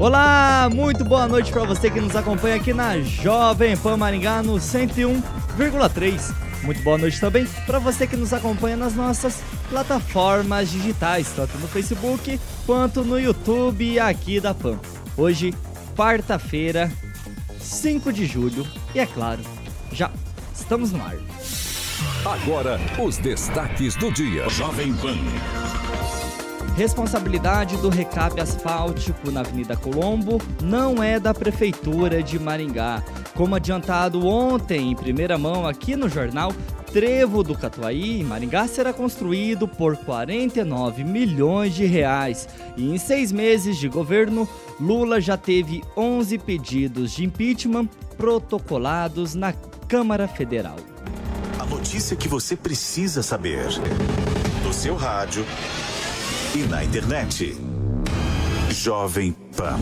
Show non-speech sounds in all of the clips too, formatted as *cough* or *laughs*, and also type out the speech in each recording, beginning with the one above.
Olá, muito boa noite para você que nos acompanha aqui na Jovem Pan Maringá no 101,3. Muito boa noite também para você que nos acompanha nas nossas plataformas digitais, tanto no Facebook quanto no YouTube aqui da Pan. Hoje, quarta-feira, 5 de julho, e é claro, já estamos no ar. Agora, os destaques do dia. Jovem Pan. Responsabilidade do recape asfáltico na Avenida Colombo não é da Prefeitura de Maringá. Como adiantado ontem, em primeira mão aqui no jornal, Trevo do Catuaí, em Maringá, será construído por 49 milhões de reais. E em seis meses de governo, Lula já teve 11 pedidos de impeachment protocolados na Câmara Federal. A notícia que você precisa saber. No seu rádio e na internet. Jovem Pan.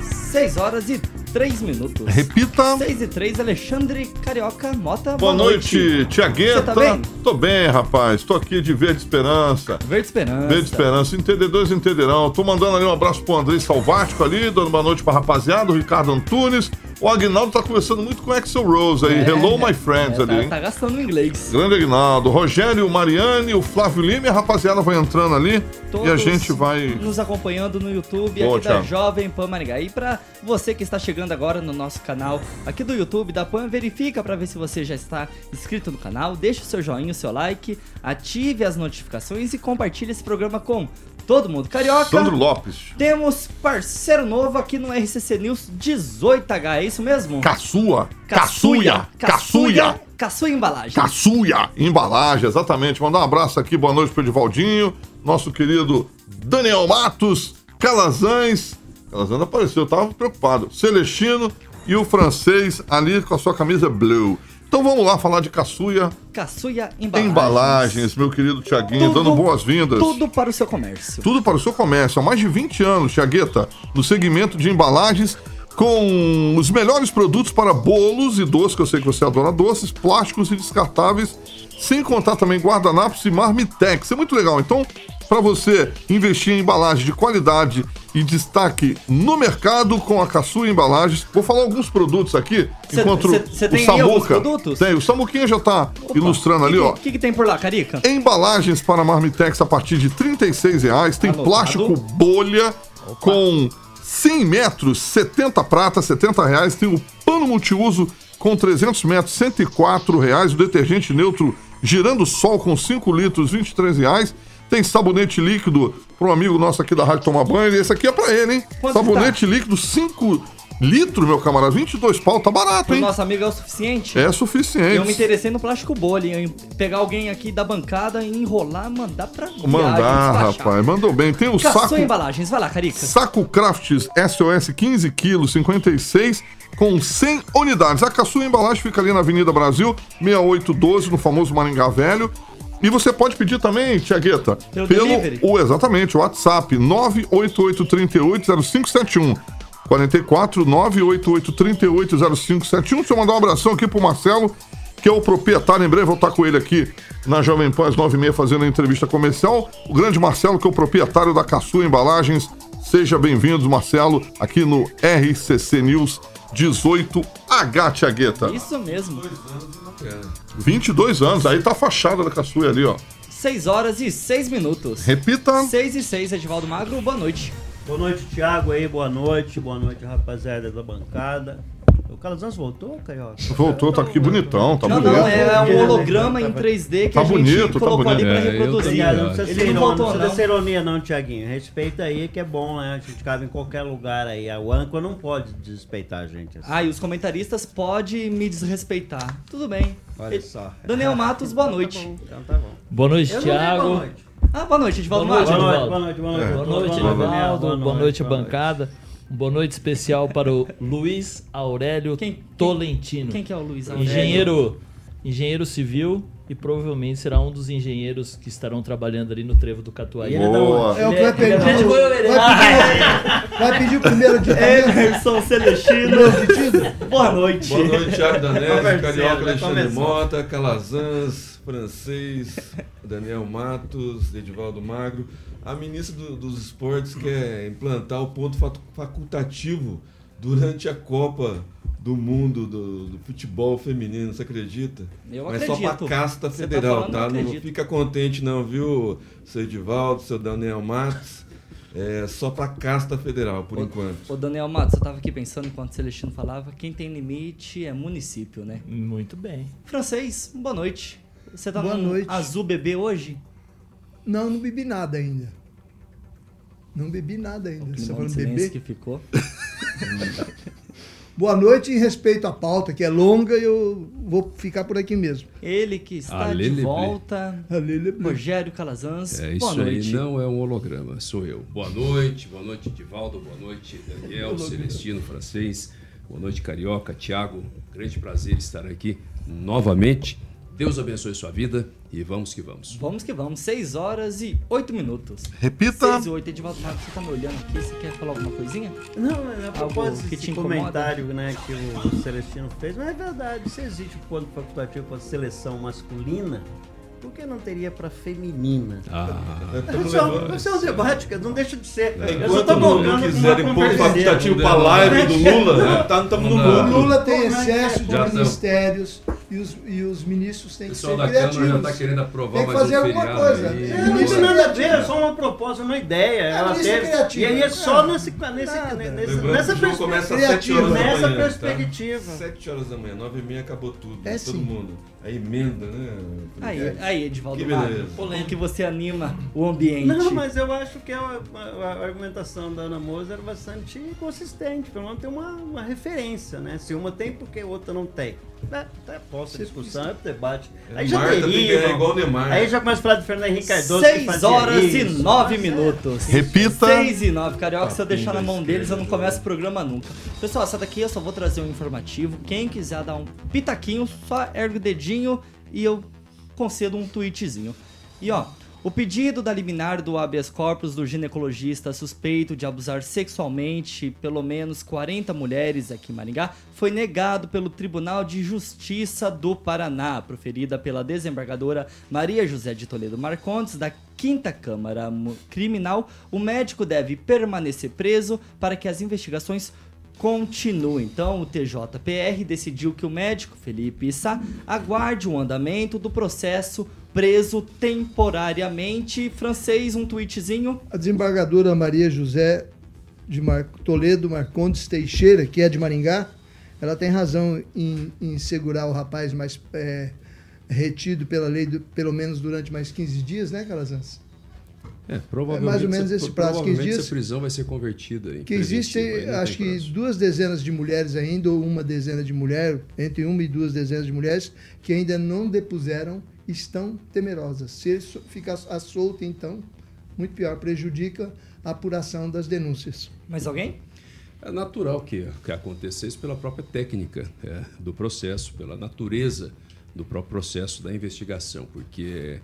6 horas e 3 minutos. Repita. 6 e 3, Alexandre Carioca Mota. Boa, noite, Tiagueta. Você tá bem? Tô bem, rapaz. Tô aqui de Verde Esperança. Verde Esperança. Verde Esperança. Entendedores entenderão. Tô mandando ali um abraço pro André Salvático ali, dando boa noite pra rapaziada, o Ricardo Antunes. O Agnaldo tá conversando muito com o Axel Rose aí. É, Hello, my friends é, ali, tá, hein? tá gastando inglês. Grande Agnaldo, Rogério, Mariane, o Flávio Lima e a rapaziada vai entrando ali e a Todos gente vai. nos acompanhando no YouTube Boa, aqui da Thiago. Jovem Pan Maringá. E pra você que está chegando agora no nosso canal aqui do YouTube da Pan, verifica pra ver se você já está inscrito no canal, deixa o seu joinha, o seu like, ative as notificações e compartilhe esse programa com todo mundo. Carioca, Sandro Lopes. temos parceiro novo aqui no RCC News 18H, é isso mesmo? Caçua. Caçuia. Caçuia. Caçuia Embalagem. Caçuia, embalagem, exatamente. Mandar um abraço aqui, boa noite pro Edivaldinho, nosso querido Daniel Matos, Calazans. Calazans apareceu, eu tava preocupado. Celestino e o francês ali com a sua camisa blue. Então vamos lá falar de Caçuia Caçuia Embalagens. Embalagens, meu querido Tiaguinho, dando boas-vindas. Tudo para o seu comércio. Tudo para o seu comércio. Há mais de 20 anos, Tiagueta, no segmento de embalagens, com os melhores produtos para bolos e doces, que eu sei que você adora doces, plásticos e descartáveis, sem contar também guardanapos e marmitex. É muito legal. Então, para você investir em embalagem de qualidade e destaque no mercado com a Caçua Embalagens, vou falar alguns produtos aqui, Cê- enquanto cê- cê o Samuca... produtos? Tem, o Samuquinha já tá ilustrando ali, ó. O que, que tem por lá, Carica? Embalagens para Marmitex a partir de 36 reais. Tem plástico bolha com 100 metros, 70 prata, 70 reais. Tem o pano multiuso com 300 metros, 104 reais. O detergente neutro girando sol com 5 litros, 23 reais. Tem sabonete líquido para um amigo nosso aqui da rádio tomar banho. Esse aqui é para ele, hein? Quanto sabonete líquido, 5 litros, meu camarada. 22 pau, tá barato, Pro hein? nosso amigo é o suficiente? É suficiente. Eu me interessei no plástico bolha, em pegar alguém aqui da bancada, enrolar, mandar pra viagem, Mandar, rapaz. Mandou bem. Tem o Caçou saco. embalagens, vai lá, Carica. Saco Crafts SOS 15 quilos, 56 com 100 unidades. A Caçua Embalagem fica ali na Avenida Brasil, 6812, no famoso Maringá Velho. E você pode pedir também, Tiagueta, Pelo delivery? o exatamente, o WhatsApp 988380571. 44 988380571. Deixa eu mandar um abração aqui pro Marcelo, que é o proprietário. Em breve vou estar com ele aqui na Jovem Pan às 9h30 fazendo a entrevista comercial. O grande Marcelo, que é o proprietário da Caçua Embalagens. Seja bem-vindo, Marcelo, aqui no RCC News 18H, Tiagueta. Isso mesmo. 22 anos, aí tá a fachada da Caçua ali, ó. 6 horas e 6 minutos. Repita. 6 e 6, Edivaldo Magro, boa noite. Boa noite, Thiago aí, boa noite, boa noite, rapaziada da bancada. O Calazans voltou, Carioca? Voltou, tá aqui bonitão, tá não, bonito. não, é um holograma em 3D que Tá a gente bonito, tá colocou ali bonito. pra É, eu reproduzir. tô Não precisa, Ele ser não não precisa não. ser ironia não, Tiaguinho. Respeita aí que é bom, né? A gente cabe em qualquer lugar aí. A Anco não pode desrespeitar a gente assim. Ah, e os comentaristas podem me desrespeitar. Tudo bem. Olha só. Daniel Matos, boa *laughs* noite. Então tá bom. Boa noite, Eu dei boa Thiago. noite. Ah, boa noite, Edivaldo Boa noite. Boa noite, boa noite, boa noite. Edivaldo. Boa noite, bancada. Boa noite especial para o Luiz Aurélio Quem- Tolentino. Quem que é o Luiz Aurélio? Engenheiro, engenheiro civil e provavelmente será um dos engenheiros que estarão trabalhando ali no trevo do Catuai. Ele é Boa. É o que vai pedir, ele é da o- vai pedir, vai pedir o primeiro de Emerson Celestino. Boa noite. Boa noite, Thiago Danese, Carioca? Alexandre. Mota, Calazans, Francês, Daniel Matos, Edivaldo Magro. A ministra do- dos Esportes quer implantar o ponto facultativo durante a Copa do Mundo do, do futebol feminino, você acredita? Eu Mas só acredito. pra casta Você tá federal, falando, tá? Não acredito. fica contente não, viu, seu Edivaldo, seu Daniel Matos. É só pra casta federal, por Ô- enquanto. Ô, Daniel Matos, eu tava aqui pensando enquanto o Celestino falava, quem tem limite é município, né? Muito bem. Francês, boa noite. Você tá Boa num noite. azul bebê hoje? Não, não bebi nada ainda. Não bebi nada ainda. Você tá falando beber? que ficou. *laughs* Boa noite em respeito à pauta, que é longa, e eu vou ficar por aqui mesmo. Ele que está de volta. Alele, Rogério Calazans, É, boa isso aí noite. não é um holograma, sou eu. Boa noite, boa noite, Divaldo, boa noite, Daniel, Celestino, francês, boa noite, Carioca, Thiago. Grande prazer estar aqui novamente. Deus abençoe sua vida e vamos que vamos. Vamos que vamos, 6 horas e 8 minutos. Repita. 6 e 8, Edivaldo Marcos, você tá me olhando aqui, você quer falar alguma coisinha? Não, é a propósito que desse comentário né, que o Celestino fez, mas é verdade, se existe o ponto facultativo para seleção masculina, por que não teria para feminina? Ah, É só, isso é um debate, que não deixa de ser. Eu só tô não, colocando quiserem pôr facultativo pra live do Lula, né? Tá, estamos no Não O. Lula tem é é? excesso de ministérios e os, e os ministros têm que ser pessoal da Câmara já criativos. está querendo aprovar Tem que mais fazer um alguma coisa. aí. É, É, não tem nada a ver, é só uma proposta, uma ideia. Ela ministro teve. criativo. E aí é só nesse, nesse, nessa perspectiva. 7 horas da Nessa manhã. perspectiva. Tá? 7 horas da manhã, 9 e meia acabou tudo. É todo mundo. A emenda, né? Aí, aí Edivaldo Que como que você anima o ambiente? Não, mas eu acho que a, a- a argumentação da Ana Moser era bastante consistente. Pelo menos tem uma, uma referência, né? Se uma tem, por que a outra não tem? É, até posso a discussão, é debate. Aí já Marta teria. ganhar igual Neymar. Aí já começa a falar do Fernando Henrique Cardoso. que 6 fazia horas e isso. 9 Mas é. minutos. Repita. 6 e 9, Carioca, se eu deixar na mão deles, eu não esquerda, começo o programa nunca. Pessoal, essa daqui eu só vou trazer um informativo. Quem quiser dar um pitaquinho, só ergue o dedinho e eu concedo um tweetzinho. E ó, o pedido da liminar do habeas corpus do ginecologista suspeito de abusar sexualmente pelo menos 40 mulheres aqui em Maringá foi negado pelo Tribunal de Justiça do Paraná, proferida pela desembargadora Maria José de Toledo Marcondes, da Quinta Câmara Criminal. O médico deve permanecer preso para que as investigações continuem. Então, o TJPR decidiu que o médico Felipe Issa aguarde o andamento do processo preso temporariamente. Francês, um tweetzinho. A desembargadora Maria José de Mar... Toledo Marcondes Teixeira, que é de Maringá, ela tem razão em, em segurar o rapaz mais é, retido pela lei, do- pelo menos durante mais 15 dias, né, Calazans? É, provavelmente, É mais ou menos essa- esse prazo, 15 provavelmente dias. essa prisão vai ser convertida em Que existem, acho que prazo. duas dezenas de mulheres ainda, ou uma dezena de mulheres, entre uma e duas dezenas de mulheres, que ainda não depuseram, estão temerosas. Se ele ficar à solta, então, muito pior, prejudica a apuração das denúncias. Mais alguém? É natural que, que acontecesse pela própria técnica é, do processo, pela natureza do próprio processo da investigação, porque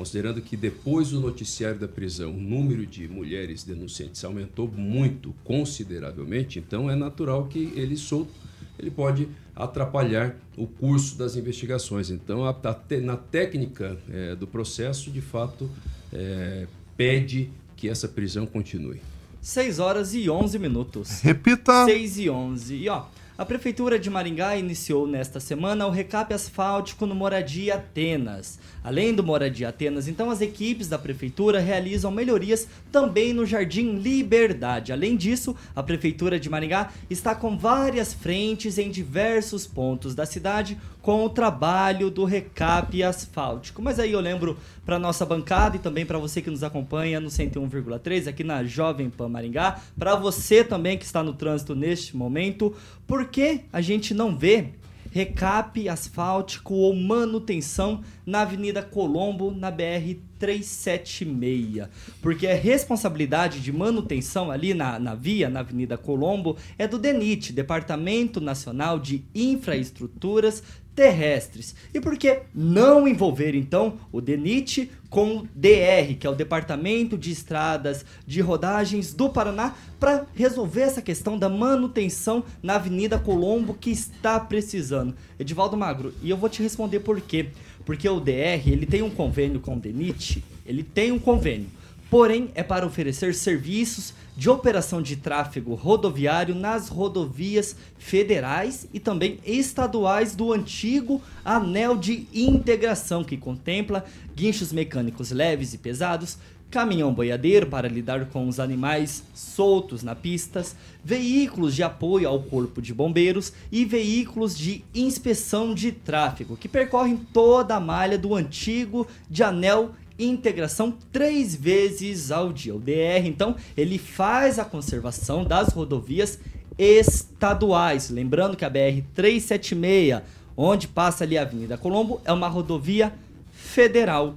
considerando que depois do noticiário da prisão o número de mulheres denunciantes aumentou muito, consideravelmente, então é natural que ele solto ele pode atrapalhar o curso das investigações. Então, a- a na técnica é, do processo, de fato, é, pede que essa prisão continue. 6 horas e 11 minutos. Repita. 6 e 11. E ó, a Prefeitura de Maringá iniciou nesta semana o recape asfáltico no Moradia Atenas. Além do Moradia Atenas, então as equipes da Prefeitura realizam melhorias também no Jardim Liberdade. Além disso, a Prefeitura de Maringá está com várias frentes em diversos pontos da cidade com o trabalho do recape asfáltico. Mas aí eu lembro para nossa bancada e também para você que nos acompanha no 101,3 aqui na Jovem Pan Maringá, para você também que está no trânsito neste momento, por que a gente não vê recape asfáltico ou manutenção na Avenida Colombo, na BR 376. Porque a responsabilidade de manutenção ali na, na via, na Avenida Colombo, é do DENIT, Departamento Nacional de Infraestruturas terrestres. E por que não envolver então o DENIT com o DR, que é o Departamento de Estradas de Rodagens do Paraná, para resolver essa questão da manutenção na Avenida Colombo que está precisando? Edivaldo Magro, e eu vou te responder por quê. Porque o DR, ele tem um convênio com o DENIT, ele tem um convênio. Porém, é para oferecer serviços de operação de tráfego rodoviário nas rodovias federais e também estaduais do antigo anel de integração, que contempla guinchos mecânicos leves e pesados, caminhão boiadeiro para lidar com os animais soltos na pistas, veículos de apoio ao corpo de bombeiros e veículos de inspeção de tráfego, que percorrem toda a malha do antigo de anel integração três vezes ao dia. O DR, então, ele faz a conservação das rodovias estaduais. Lembrando que a BR 376, onde passa ali a Avenida Colombo, é uma rodovia federal.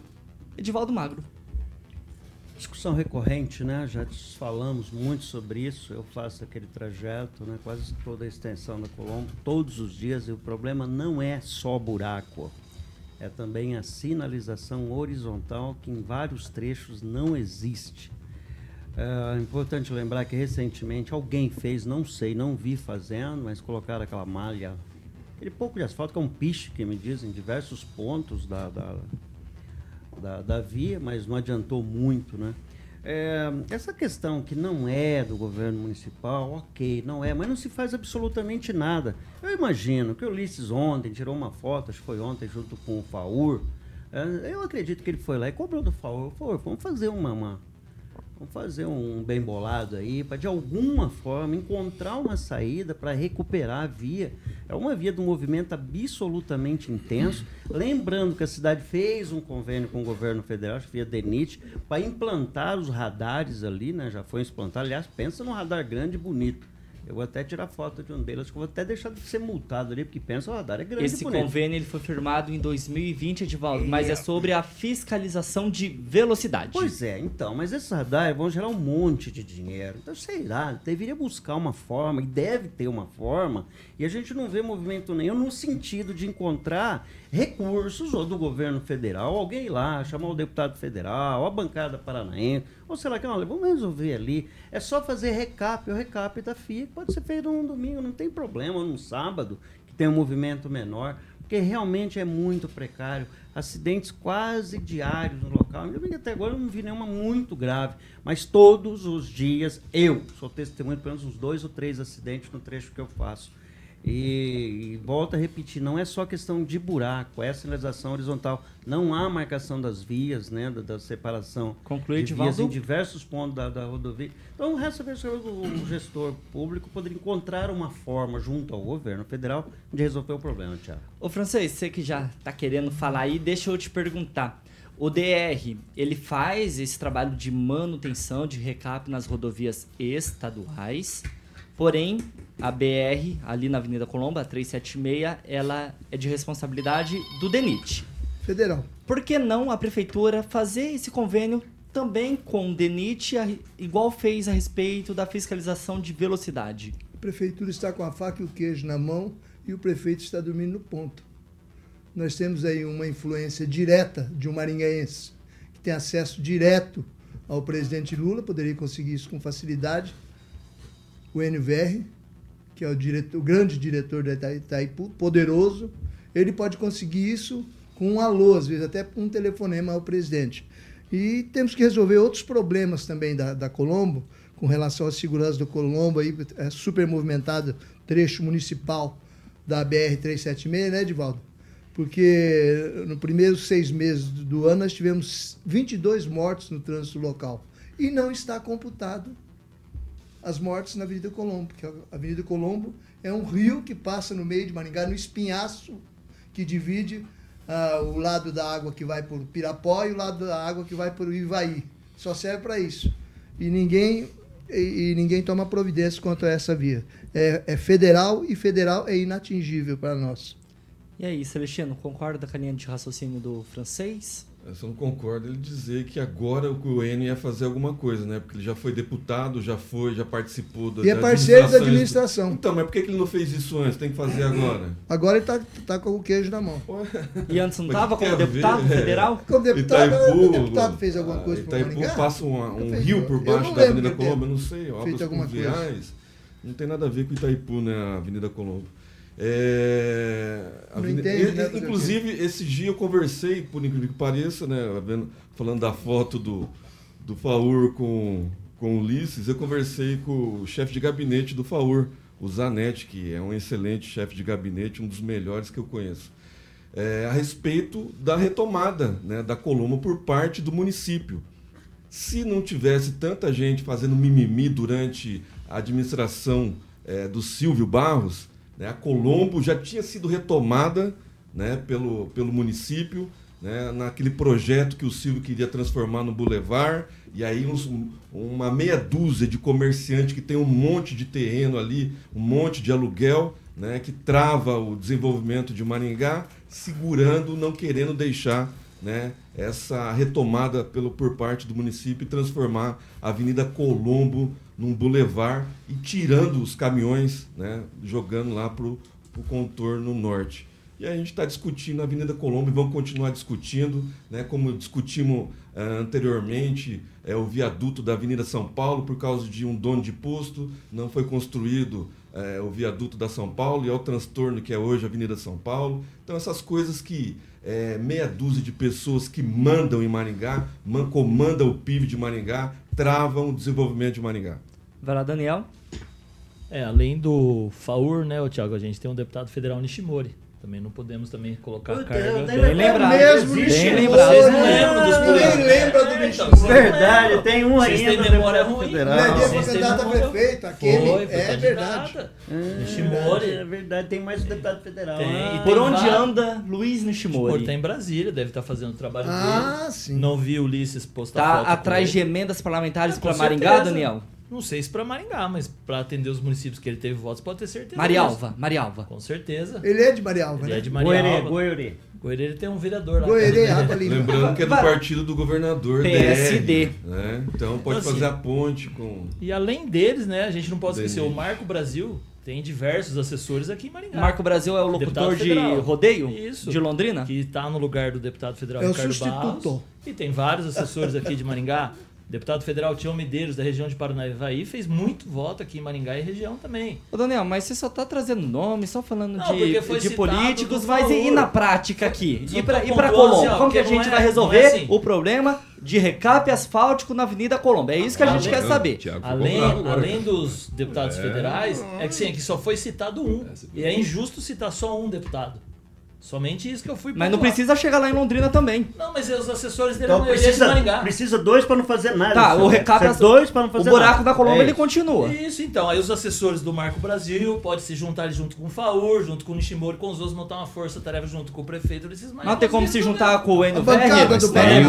Edivaldo Magro. Discussão recorrente, né? Já falamos muito sobre isso. Eu faço aquele trajeto, né? Quase toda a extensão da Colombo, todos os dias. E o problema não é só buraco é também a sinalização horizontal que em vários trechos não existe. É importante lembrar que recentemente alguém fez, não sei, não vi fazendo, mas colocaram aquela malha, aquele pouco de asfalto, que é um piche, que me dizem, em diversos pontos da, da, da, da via, mas não adiantou muito, né? É, essa questão que não é do governo municipal, ok, não é, mas não se faz absolutamente nada. Eu imagino que o Ulisses ontem tirou uma foto, acho que foi ontem, junto com o Faur. É, eu acredito que ele foi lá e cobrou do Faur. Faur, vamos fazer uma, uma Vamos fazer um bem bolado aí para de alguma forma encontrar uma saída para recuperar a via. É uma via de um movimento absolutamente intenso. Lembrando que a cidade fez um convênio com o governo federal, via DENIT, para implantar os radares ali, né? Já foi implantado. Aliás, pensa num radar grande e bonito. Eu vou até tirar foto de um deles, que eu vou até deixar de ser multado ali, porque pensa, o radar é grande Esse convênio ele foi firmado em 2020, Edivaldo, é. mas é sobre a fiscalização de velocidade. Pois é, então, mas esses radares vão gerar um monte de dinheiro. Então, sei lá, deveria buscar uma forma, e deve ter uma forma, e a gente não vê movimento nenhum no sentido de encontrar recursos ou do governo federal, alguém lá, chamar o deputado federal, a bancada paranaense, ou sei lá que, olha, vamos resolver ali. É só fazer recap, o recap da FIA, pode ser feito num domingo, não tem problema, num sábado, que tem um movimento menor, porque realmente é muito precário. Acidentes quase diários no local. Ainda até agora eu não vi nenhuma muito grave, mas todos os dias eu sou testemunho de pelo menos uns dois ou três acidentes no trecho que eu faço. E, e volta a repetir, não é só questão de buraco, é sinalização horizontal. Não há marcação das vias, né, da, da separação Conclui, de vias em diversos pontos da, da rodovia. Então, resta ver se o, o gestor público poderia encontrar uma forma, junto ao governo federal, de resolver o problema, Tiago. Ô, Francês, você que já está querendo falar aí, deixa eu te perguntar. O DR, ele faz esse trabalho de manutenção, de recap nas rodovias estaduais, porém, a BR, ali na Avenida Colombo, a 376, ela é de responsabilidade do DENIT. Federal. Por que não a prefeitura fazer esse convênio também com o DENIT, igual fez a respeito da fiscalização de velocidade? A prefeitura está com a faca e o queijo na mão e o prefeito está dormindo no ponto. Nós temos aí uma influência direta de um maringaense que tem acesso direto ao presidente Lula, poderia conseguir isso com facilidade. O NVR, que é o, diretor, o grande diretor da Itaipu, poderoso, ele pode conseguir isso com um alô, às vezes até um telefonema ao presidente. E temos que resolver outros problemas também da, da Colombo, com relação à segurança do Colombo, aí, é super movimentado trecho municipal da BR-376, né, Edivaldo? Porque no primeiros seis meses do ano nós tivemos 22 mortos no trânsito local. E não está computado as mortes na Avenida Colombo, porque a Avenida Colombo é um rio que passa no meio de Maringá, no espinhaço que divide uh, o lado da água que vai por Pirapó e o lado da água que vai por Ivaí. Só serve para isso. E ninguém e, e, ninguém toma providência contra essa via. É, é, federal e federal é inatingível para nós. E aí, Celestino, concorda com a linha de raciocínio do francês? Eu só não concordo ele dizer que agora o Enio ia fazer alguma coisa, né? Porque ele já foi deputado, já foi, já participou da E é parceiro da administração. Então, mas por que ele não fez isso antes? Tem que fazer agora. Agora ele tá, tá com o queijo na mão. E antes não Mas tava que tem como a deputado ver? federal? Como deputado, Itaipu, o deputado fez alguma coisa para Itaipu Maringá? passa um, um fez, rio por baixo da Avenida Colombo, eu não sei, obras alguma coisa. Não tem nada a ver com Itaipu, né, a Avenida Colombo. É, avenida- entende, né, inclusive, esse dia eu conversei, por incrível que pareça, né, vendo- falando da foto do, do Faur com, com o Ulisses, eu conversei com o chefe de gabinete do Faur, o Zanetti, que é um excelente chefe de gabinete, um dos melhores que eu conheço é, a respeito da retomada né, da Colombo por parte do município. Se não tivesse tanta gente fazendo mimimi durante a administração é, do Silvio Barros, né, a Colombo já tinha sido retomada né, pelo, pelo município, né, naquele projeto que o Silvio queria transformar no Boulevard, e aí uns- um- uma meia dúzia de comerciantes que tem um monte de terreno ali, um monte de aluguel, né, que trava o desenvolvimento de Maringá, segurando, não querendo deixar né, essa retomada pelo, por parte do município e transformar a Avenida Colombo num bulevar e tirando os caminhões, né, jogando lá para o contorno norte. E a gente está discutindo a Avenida Colombo e vamos continuar discutindo, né, como discutimos ah, anteriormente, é, o viaduto da Avenida São Paulo, por causa de um dono de posto, não foi construído é, o viaduto da São Paulo e é o transtorno que é hoje a Avenida São Paulo. Então, essas coisas que é, meia dúzia de pessoas que mandam em Maringá, man, comandam o PIB de Maringá, travam o desenvolvimento de Maringá. Vai lá, Daniel. É, além do FAUR, né, ô Thiago, a gente tem um deputado federal Nishimori. Também não podemos também colocar a Puta, carga. eu nem Bem lembrado. mesmo, Bem lembrado. Vocês não lembram dos políticos. lembra do É, Nishimori. então, Verdade, tem um Vocês ainda. têm memória ruim. federal. Vocês foi candidato a prefeito, aquele Foi, foi é candidata. verdade. Nishimori. É verdade, tem mais um deputado federal. Tem, Ah, e Por onde anda Luiz Nishimori Nishimori? tá em Brasília, deve estar fazendo o trabalho Ah, dele. sim. Não vi o Ulisses postar Tá foto atrás de emendas parlamentares É, pra com Maringá. Daniel? Não sei se para Maringá, mas para atender os municípios que ele teve votos, pode ter certeza. Marialva. Marialva. Com certeza. Ele é de Marialva, Ele né? é de Marialva. Goierê. Goierê tem um vereador lá. Goierê, Água Limpa. Lembrando que é do partido do governador PSD. DR, né? Então pode Então, fazer assim, a ponte com. E além deles, né, a gente não pode esquecer, o Marco Brasil tem diversos assessores aqui em Maringá. Marco Brasil é o locutor de rodeio Isso. de Londrina? Que está no lugar do deputado federal É o Ricardo substituto. Barros. E tem vários assessores aqui de Maringá. Deputado federal Tião Medeiros, da região de Paranaíba, fez muito voto aqui em Maringá e região também. Ô, Daniel, mas você só tá trazendo nome, só falando Não, de, foi de políticos, mas e, e na prática aqui? Só E pra, e pra Colombo? assim, ó, Como que a gente não vai é- resolver é assim. o problema de recape asfáltico na Avenida Colombo? É isso que a gente Além- quer saber. Além, além dos deputados federais, é que sim, aqui só foi citado um. E é injusto citar só um deputado. Somente isso que eu fui Mas não pontuar. precisa chegar lá em Londrina também. Não, mas os assessores dele, Então é precisa, Maringá. precisa dois pra não fazer nada. Tá, o recape Precisa dois pra não O fazer buraco nada. da Colombo É ele continua. Isso, então. Aí os assessores do Marco Brasil podem se juntar junto com o FAUR, junto com o Nishimori, com os outros, montar uma força-tarefa junto com o prefeito Maia. Não tem como se juntar com o Verri, do é, do- Tem é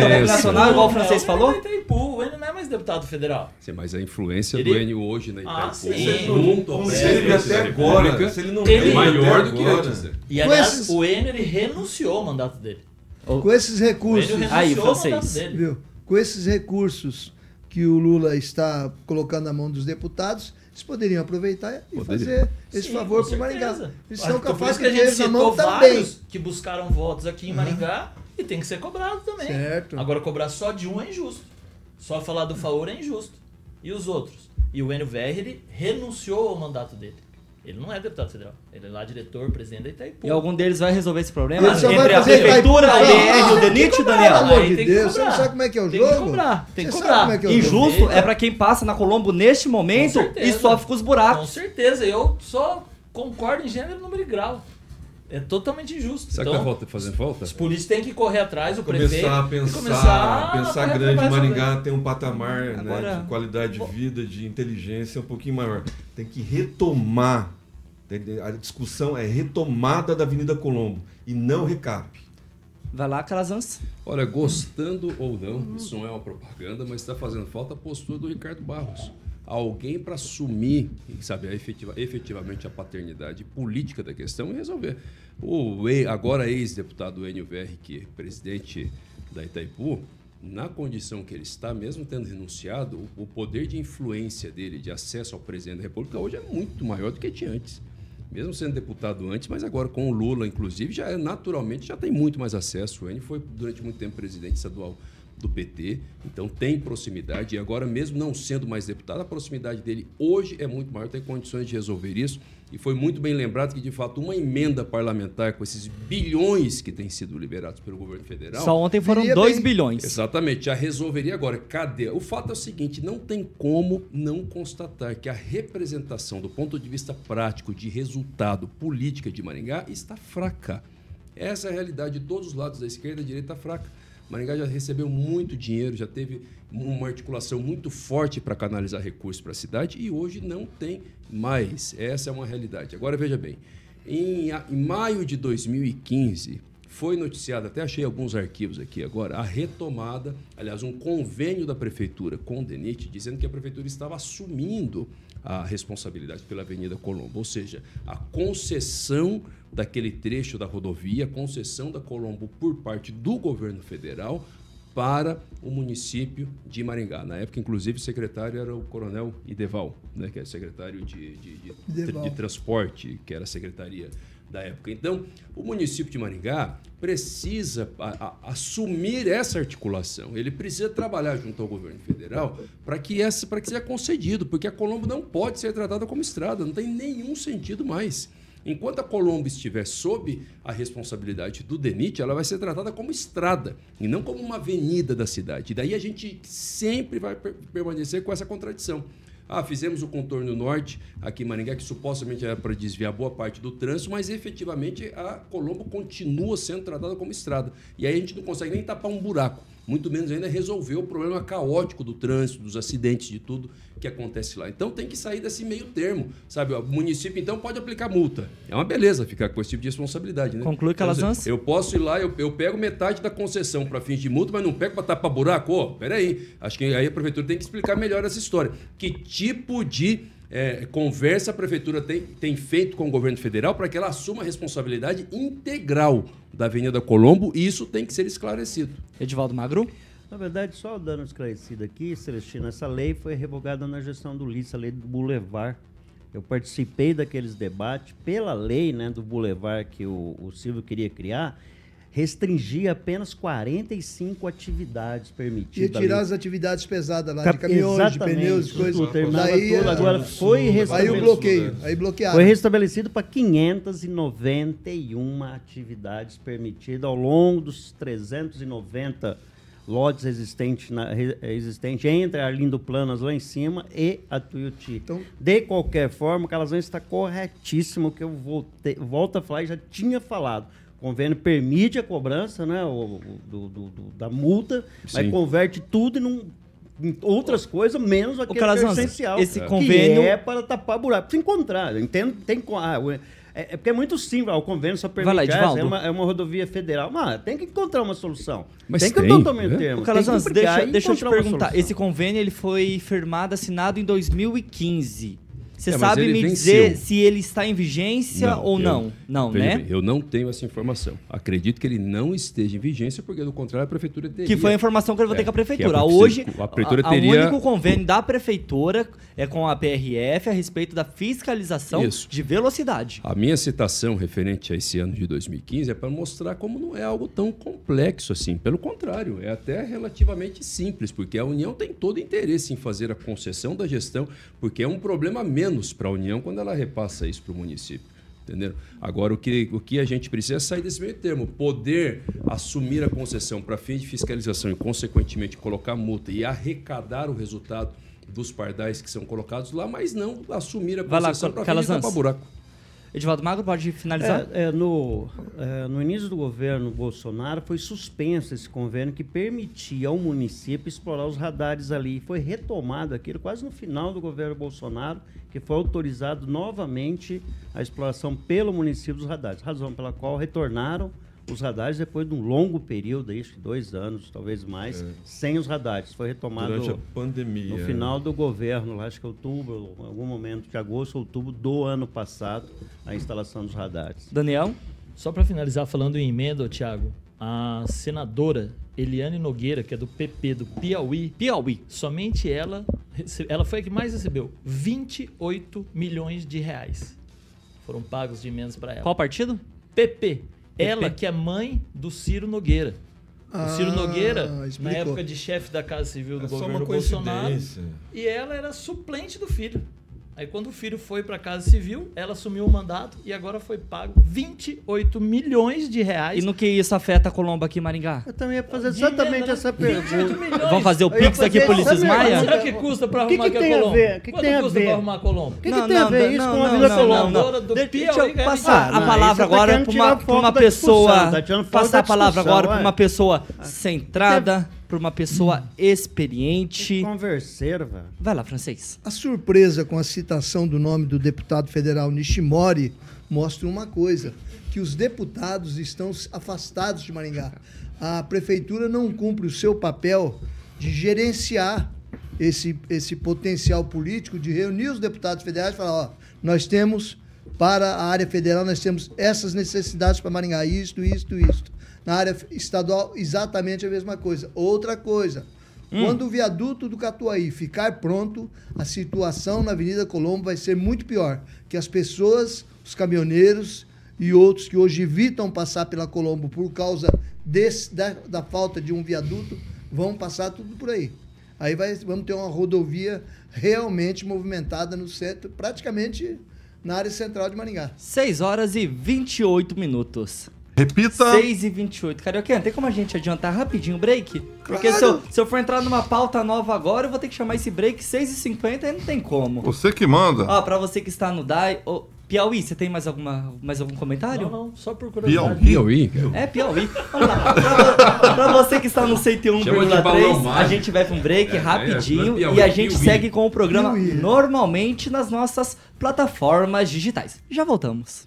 do uma nacional, igual o francês falou? O é Itaipu, o Enio não é mais deputado federal. Sim, mas a influência Ele- do Enio hoje na Ah, Itaipu, sim. junto ao Como se presidente ele da até agora, República, se ele não Ele- veio é maior até do que agora. antes. né? E Com aliás, esses- o ele renunciou ao mandato dele. Com esses recursos, Aí, francês. dele. viu? Com esses recursos que o Lula está colocando na mão dos deputados, eles poderiam aproveitar e Poderia. fazer esse Sim, favor para o Maringá. Eles faca que a de gente eles na citou mão também. vários que buscaram votos aqui em Maringá e tem que ser cobrado também. Certo. Agora cobrar só de um é injusto. Só falar do favor é injusto. E os outros? E o Enio Verri, ele renunciou ao mandato dele. Ele não é deputado federal. Ele é lá diretor, presidente da Itaipu. E algum deles vai resolver esse problema? Ele só vai Entre a prefeitura, só. DR e o DENIT, Pelo Daniel? amor Aí de tem que Deus, você não sabe como é que é o Tem jogo? que cobrar, tem que cobrar. é que é? Injusto é pra quem passa na Colombo neste momento Com e sofre com os Com buracos. certeza. Eu só concordo em gênero, número e grau. É totalmente injusto. Será que então, tá falta- fazendo falta? os políticos têm que correr atrás, o prefeito. Começar a pensar, começar pensar a grande. resolver. Maringá tem um patamar né, Agora- de qualidade de vida, de inteligência um pouquinho maior. Tem que retomar. A discussão é retomada da Avenida Colombo e não recap. Vai lá, Calazans. Olha, gostando ou não, isso não é uma propaganda, mas está fazendo falta a postura do Ricardo Barros. Alguém para assumir, sabe, a efetiva, efetivamente a paternidade política da questão e resolver. O agora ex-deputado Enio VR, que é presidente da Itaipu, na condição que ele está, mesmo tendo renunciado, o poder de influência dele, de acesso ao presidente da República, hoje é muito maior do que tinha antes. Mesmo sendo deputado antes, mas agora com o Lula, inclusive, já é, naturalmente já tem muito mais acesso. O Enio foi durante muito tempo presidente estadual do PT, então tem proximidade. E agora, mesmo não sendo mais deputado, a proximidade dele hoje é muito maior, tem condições de resolver isso. E foi muito bem lembrado que, de fato, uma emenda parlamentar com esses bilhões que têm sido liberados pelo governo federal. Só ontem foram Viria 2 bem. bilhões. Exatamente, já resolveria agora. Cadê? O fato é o seguinte: não tem como não constatar que a representação, do ponto de vista prático, de resultado, política de Maringá, está fraca. Essa é a realidade de todos os lados, da esquerda e da direita fraca. Maringá já recebeu muito dinheiro, já teve uma articulação muito forte para canalizar recursos para a cidade e hoje não tem mais. Essa é uma realidade. Agora veja bem, em, em maio de 2015 foi noticiado, até achei alguns arquivos aqui agora, a retomada, aliás, um convênio da prefeitura com o DENIT, dizendo que a prefeitura estava assumindo a responsabilidade pela Avenida Colombo, ou seja, a concessão daquele trecho da rodovia, a concessão da Colombo por parte do governo federal para o município de Maringá. Na época, inclusive, o secretário era o coronel Ideval, né, que é secretário de, de, de, de transporte, que era a secretaria da época. Então, o município de Maringá precisa a- a- assumir essa articulação. Ele precisa trabalhar junto ao governo federal para que essa para que seja concedido, porque a Colombo não pode ser tratada como estrada, não tem nenhum sentido mais. Enquanto a Colombo estiver sob a responsabilidade do DENIT, ela vai ser tratada como estrada e não como uma avenida da cidade. E daí a gente sempre vai per- permanecer com essa contradição. Ah, fizemos o contorno norte aqui em Maringá, que supostamente era para desviar boa parte do trânsito, mas efetivamente a Colombo continua sendo tratada como estrada. E aí a gente não consegue nem tapar um buraco, muito menos ainda resolver o problema caótico do trânsito, dos acidentes, de tudo que acontece lá. Então tem que sair desse meio termo, sabe? O município então pode aplicar multa. É uma beleza ficar com esse tipo de responsabilidade, né? Conclui, Quer dizer, Calazans. Eu posso ir lá, eu, eu pego metade da concessão para fins de multa, mas não pego para tapar buraco? Ô, peraí. Acho que aí a prefeitura tem que explicar melhor essa história. Que tipo de eh, conversa a prefeitura tem, tem feito com o governo federal para que ela assuma a responsabilidade integral da Avenida Colombo e isso tem que ser esclarecido. Edivaldo Magro. Na verdade, só dando esclarecido aqui, Celestino, essa lei foi revogada na gestão do Ulisses, a lei do Boulevard. Eu participei daqueles debates. Pela lei né, do Boulevard que o, o Silvio queria criar, restringia apenas 45 atividades permitidas. tirar ali. as atividades pesadas lá, Cap- de caminhões, de pneus, de tudo, coisas. terminava Daí, tudo, agora foi Aí o restabelecido. bloqueio, aí bloquearam. Foi restabelecido para 591 atividades permitidas ao longo dos 390 lotes existentes na, existente entre a Arlindo Planas lá em cima e a Tuiuti. Então- de qualquer forma, o Calazão está corretíssimo, que eu voltei, volto a falar e já tinha falado. O convênio permite a cobrança né, o, o- do- do- do- da multa, mas Sim. converte tudo em, um- em outras coisas, menos aquilo que é essencial. esse que convênio- é para tapar buraco. Precisa encontrar. Entendo, tem ah, o- é, é porque é muito simples. ah, o convênio só Vai lá, permite. ah, Edivaldo. é, uma, é uma rodovia federal. Mas tem que encontrar uma solução. Mas tem que o meio né? termo. O Calazans, deixa, deixa eu te encontrar perguntar. solução. Esse convênio ele foi firmado, assinado em 2015. Você É, sabe me venceu. dizer se ele está em vigência ou eu- não? Não, né? bem, eu não tenho essa informação. Acredito que ele não esteja em vigência, porque do contrário a prefeitura teria. Que foi a informação que eu vou ter É, com a prefeitura. que a Hoje, prefeitura- a prefeitura a- teria- único convênio da prefeitura é com a PRF a respeito da fiscalização Isso. de velocidade. A minha citação referente a esse ano de 2015 é para mostrar como não é algo tão complexo assim. Pelo contrário, é até relativamente simples, porque a União tem todo interesse em fazer a concessão da gestão, porque é um problema a menos para a União quando ela repassa isso para o município. Entenderam? Agora, o que, o que a gente precisa é sair desse meio termo, poder assumir a concessão para fins de fiscalização e, consequentemente, colocar multa e arrecadar o resultado dos pardais que são colocados lá, mas não assumir a concessão para fins de buraco. Edivaldo Magro, pode finalizar? É, é, no, é, no início do governo Bolsonaro foi suspenso esse convênio que permitia ao município explorar os radares ali. Foi retomado aquilo quase no final do governo Bolsonaro, que foi autorizado novamente a exploração pelo município dos radares, razão pela qual retornaram os radares depois de um longo período, acho que dois anos, talvez mais, sem os radares. Foi retomado Durante a pandemia. no final do governo, acho que outubro, em algum momento de agosto, outubro do ano passado, a instalação dos radares. Daniel? Só para finalizar falando em emenda, ô, Thiago, a senadora Eliane Nogueira, que é do PP do Piauí, Piauí. somente ela, ela foi a que mais recebeu 28 milhões de reais. Foram pagos de emendas para ela. Qual partido? PP. Ela que é mãe do Ciro Nogueira. O Ciro Ah, Nogueira, na explicou. época de chefe da Casa Civil do É governo Bolsonaro, e ela era suplente do filho. Aí quando o filho foi para a Casa Civil, ela assumiu o mandato e agora foi pago 28 milhões de reais. E no que isso afeta a Colombo aqui em Maringá? Eu também ia fazer exatamente emenda, né? essa 28 pergunta. milhões. Vamos fazer o Pix aqui pro Ulisses essa Maia? Será que custa para arrumar que aqui a tem a Colombo? ver? O que Quanto tem a custa ver? para arrumar a Colombo? O que, tem a ver isso com a Vila Piauí, Deixa eu passar Ah, a não, palavra tá agora para uma, pessoa. tá passar a palavra agora para uma pessoa centrada, para uma pessoa experiente. Converseiro, velho. Vai lá, francês. A surpresa com a citação do nome do deputado federal Nishimori mostra uma coisa, que os deputados estão afastados de Maringá. A prefeitura não cumpre o seu papel de gerenciar esse, esse potencial político, de reunir os deputados federais e falar, ó, nós temos para a área federal, nós temos essas necessidades para Maringá, isto, isto, isto. Na área estadual, exatamente a mesma coisa. Outra coisa, quando o viaduto do Catuaí ficar pronto, a situação na Avenida Colombo vai ser muito pior. Que as pessoas, os caminhoneiros e outros que hoje evitam passar pela Colombo por causa desse, da, da falta de um viaduto, vão passar tudo por aí. Aí vai, vamos ter uma rodovia realmente movimentada no centro, praticamente na área central de Maringá. 6 horas e 28 minutos. Repita. 6 e 28. Carioquinha, tem como a gente adiantar rapidinho o break? Porque se, eu, se eu for entrar numa pauta nova agora, eu vou ter que chamar esse break 6 e 50 e não tem como. Você que manda. Ó, pra você que está no DAI... ô, Piauí, você tem mais, alguma, mais algum comentário? Não, não, só por curiosidade. Piauí. Piauí. É, Piauí. Vamos lá. Pra, pra você que está no Chama de balão 101,3, a gente vai pra um break É, rapidinho é, Piauí, e a gente Piauí. segue com o programa Piauí. normalmente nas nossas plataformas digitais. Já voltamos.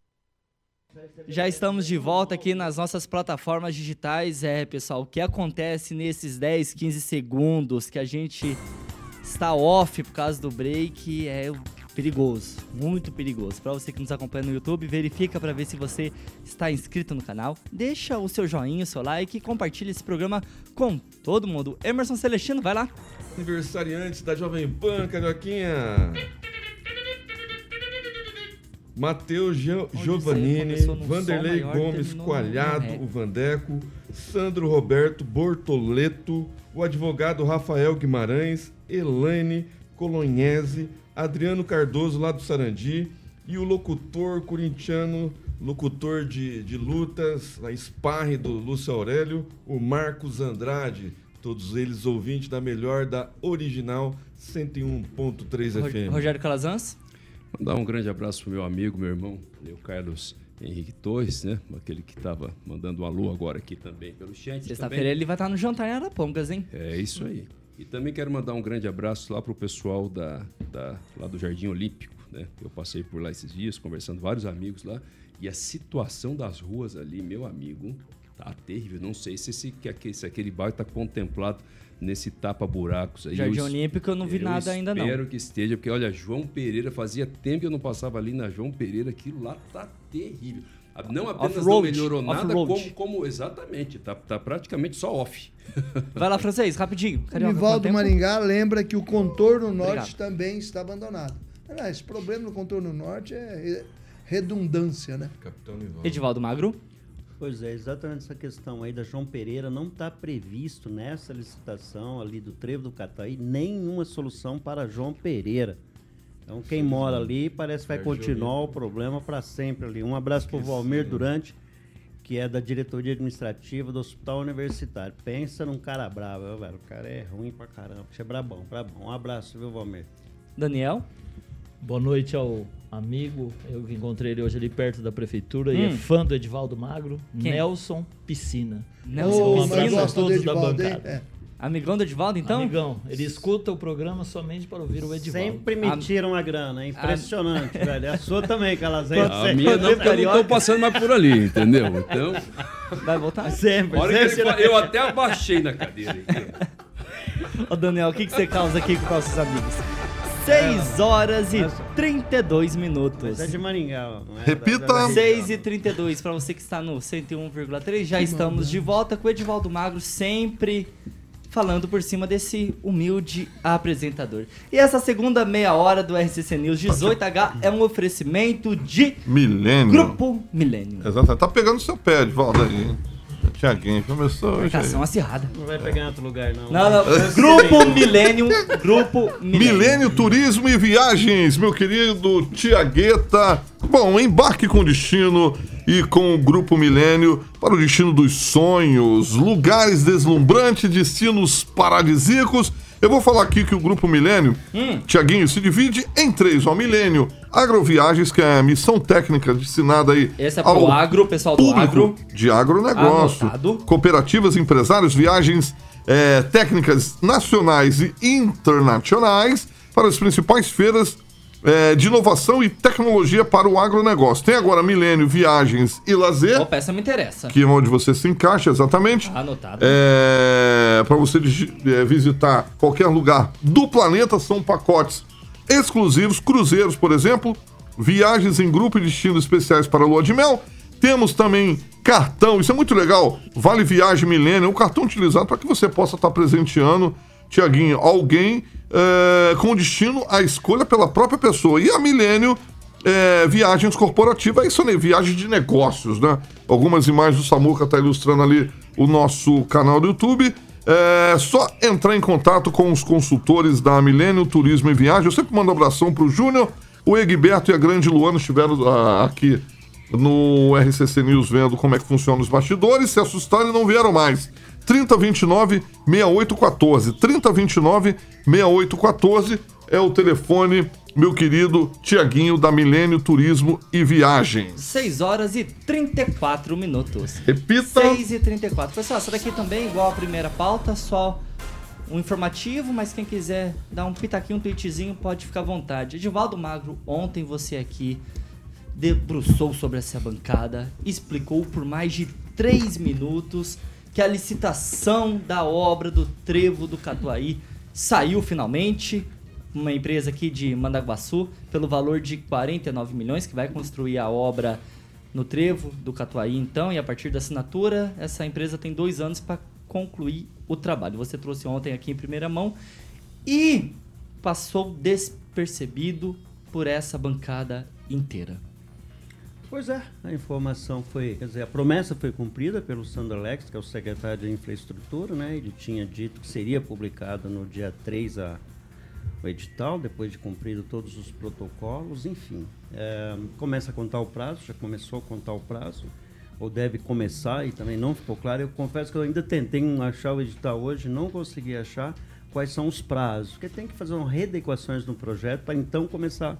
Já estamos de volta aqui nas nossas plataformas digitais. É, pessoal, o que acontece nesses 10, 15 segundos que a gente está off por causa do break é perigoso, muito perigoso. Para você que nos acompanha no YouTube, verifica para ver se você está inscrito no canal, deixa o seu joinha, o seu like e compartilha esse programa com todo mundo. Emerson Celestino, vai lá. Aniversariantes da Jovem Pan, Carioquinha. Matheus Giovannini, Vanderlei Gomes Coalhado, o Vandeco, Sandro Roberto Bortoleto, o advogado Rafael Guimarães, Elaine Colonhese, Adriano Cardoso lá do Sarandi e o locutor corintiano, locutor de, de lutas, a Sparre do Lúcio Aurélio, o Marcos Andrade, todos eles ouvintes da melhor da original 101.3 Ro- FM. Rogério Calazans. Mandar um grande abraço pro meu amigo, meu irmão, o Carlos Henrique Torres, né? Aquele que estava mandando um alô agora aqui também pelo chat. Sexta-feira ele vai estar no jantar em Arapongas, hein? É isso aí. E também quero mandar um grande abraço lá pro pessoal da, da- lá do Jardim Olímpico, né? Eu passei por lá esses dias, conversando com vários amigos lá. E a situação das ruas ali, meu amigo, tá terrível. Não sei se, esse, que aquele, se aquele bairro tá contemplado nesse tapa-buracos aí. Jardim Eu Olímpico eu não vi nada ainda não. Espero que esteja, porque olha, João Pereira, fazia tempo que eu não passava ali na João Pereira, aquilo lá tá terrível. Não apenas não melhorou nada, como, como exatamente, tá, tá praticamente só off. *laughs* Vai lá, francês, rapidinho. O Carioca, quanto Nivaldo? Maringá lembra que o contorno norte Obrigado. também está abandonado. Esse problema no contorno norte é re- redundância, né? Capitão Nivaldo. Edivaldo Magro. Pois é, exatamente essa questão aí da João Pereira não está previsto nessa licitação ali do Trevo do Cataí nenhuma solução para João Pereira. Então quem mora ali parece que vai continuar o problema para sempre ali. Um abraço para o Valmir Durante, que é da diretoria administrativa do Hospital Universitário. Pensa num cara bravo, velho. O cara é ruim pra caramba. Você é brabão, brabão. Um abraço, viu, Valmir? Daniel? Boa noite ao amigo, eu que encontrei ele hoje ali perto da prefeitura e é Hum. fã do Edivaldo Magro, Quem? Nelson Piscina. Nelson um Piscina? a todos da Edivaldo, hein? bancada. É. Amigão do Edivaldo, então? Amigão, ele escuta o programa somente para ouvir o Edivaldo. Sempre me A- tiram a grana, é impressionante, *laughs* velho. A sua também, Calazé. A minha não, porque eu não tô passando mais por ali, entendeu? Então, *laughs* Vai voltar? Sempre, a sempre. ele eu até abaixei na cadeira. aqui. *laughs* Ô, Daniel, o que, que você causa aqui com nossos amigos? 6 horas e 32 minutos. Mas é de Maringá, não é? Repita. Da- da- 6 e 32 para você que está no 101,3. Já estamos de volta com o Edivaldo Magro, sempre falando por cima desse humilde apresentador. E essa segunda meia hora do RCC News 18H é um oferecimento de Milênio. Grupo Milênio. Exatamente. Tá pegando seu pé, Edvaldo, aí. Tiaguinho, começou. Marcação acirrada. Não vai pegar em outro lugar, não. Não, não. Grupo Milênio. Grupo Milênio. Milênio Turismo e Viagens, meu querido Tiagueta. Bom, embarque com destino e com o Grupo Milênio para o destino dos sonhos, lugares deslumbrantes, destinos paradisíacos. Eu vou falar aqui que o Grupo Milênio, Tiaguinho, se divide em três. Ó, Milênio Agroviagens, que é a missão técnica destinada aí Esse é pro agro, pessoal do agro. de agronegócio, Anotado. cooperativas, empresários, viagens eh, técnicas nacionais e internacionais para as principais feiras eh, de inovação e tecnologia para o agronegócio. Tem agora Milênio Viagens e Lazer, Opa, essa me interessa. que é onde você se encaixa exatamente. Anotado. É, para você é, visitar qualquer lugar do planeta, são pacotes exclusivos, cruzeiros, por exemplo, viagens em grupo e destinos especiais para a lua de mel. Temos também cartão, isso é muito legal, Vale Viagem Milênio, é um cartão utilizado para que você possa estar presenteando, Tiaguinho, alguém é, com destino à escolha pela própria pessoa. E a Milênio é, viagens corporativas, isso né? Viagem de negócios, né? Algumas imagens do Samuca tá ilustrando ali o nosso canal do YouTube. É só entrar em contato com os consultores da Milênio Turismo e Viagem. Eu sempre mando abração pro Júnior, o Egberto e a grande Luana estiveram ah, aqui no RCC News vendo como é que funciona os bastidores. Se assustaram e não vieram mais. 3029 6814. 3029 6814 é o telefone, meu querido Tiaguinho da Milênio Turismo e Viagens. 6 horas e 34 minutos. Repita. 6 e 34. Pessoal, essa daqui também, igual a primeira pauta, só um informativo, mas quem quiser dar um pitaquinho, um tweetzinho, pode ficar à vontade. Edivaldo Magro, ontem você aqui debruçou sobre essa bancada, explicou por mais de 3 minutos que a licitação da obra do Trevo do Catuaí saiu finalmente. Uma empresa aqui de Mandaguaçu, pelo valor de 49 milhões, que vai construir a obra no Trevo do Catuaí, então, e a partir da assinatura, essa empresa tem dois anos para concluir o trabalho. Você trouxe ontem aqui em primeira mão e passou despercebido por essa bancada inteira. Pois é, a informação foi, quer dizer, a promessa foi cumprida pelo Sandro Alex, que é o secretário de Infraestrutura, né? Ele tinha dito que seria publicado no dia 3 a, o edital, depois de cumprido todos os protocolos, enfim. É, começa a contar o prazo, já começou a contar o prazo, ou deve começar, e também não ficou claro. Eu confesso que eu ainda tentei achar o edital hoje, não consegui achar quais são os prazos, porque tem que fazer uma readequações no projeto para então começar a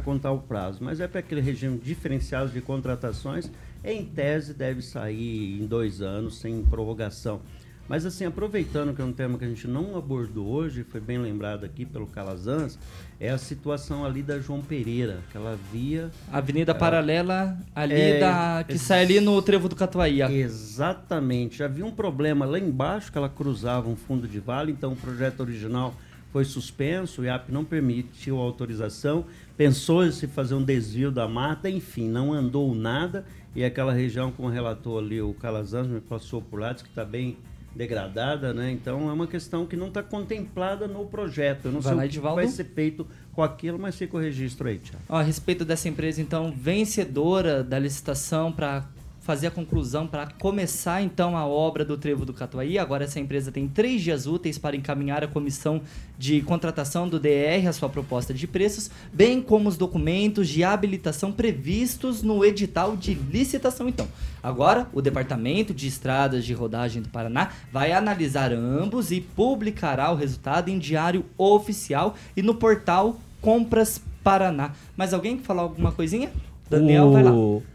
contar o prazo. Mas é para aquele regime diferenciado de contratações, em tese deve sair em dois anos, sem prorrogação. Mas assim, aproveitando que é um tema que a gente não abordou hoje, foi bem lembrado aqui pelo Calazans, é a situação ali da João Pereira, aquela via... Avenida Paralela, ali É, da. que ex- sai ali no Trevo do Catuaí. a- Exatamente. Já havia um problema lá embaixo que ela cruzava um fundo de vale, então o projeto original foi suspenso, o IAP não permitiu a autorização, pensou em se fazer um desvio da mata, enfim, não andou nada, e aquela região, como relatou ali o Calazans, me passou por lá, disse que está bem degradada, né? Então é uma questão que não está contemplada no projeto. Eu não Vai sei lá, o que Edivaldo. vai ser feito com aquilo, mas fica o registro aí, Tiago. Ó, a respeito dessa empresa, então, vencedora da licitação para fazer a conclusão para começar então a obra do Trevo do Catuaí. Agora essa empresa tem três dias úteis para encaminhar à comissão de contratação do DR a sua proposta de preços, bem como os documentos de habilitação previstos no edital de licitação. Então, agora o Departamento de Estradas de Rodagem do Paraná vai analisar ambos e publicará o resultado em diário oficial e no portal Compras Paraná. Mas alguém quer falar alguma coisinha? Daniel, o vai lá.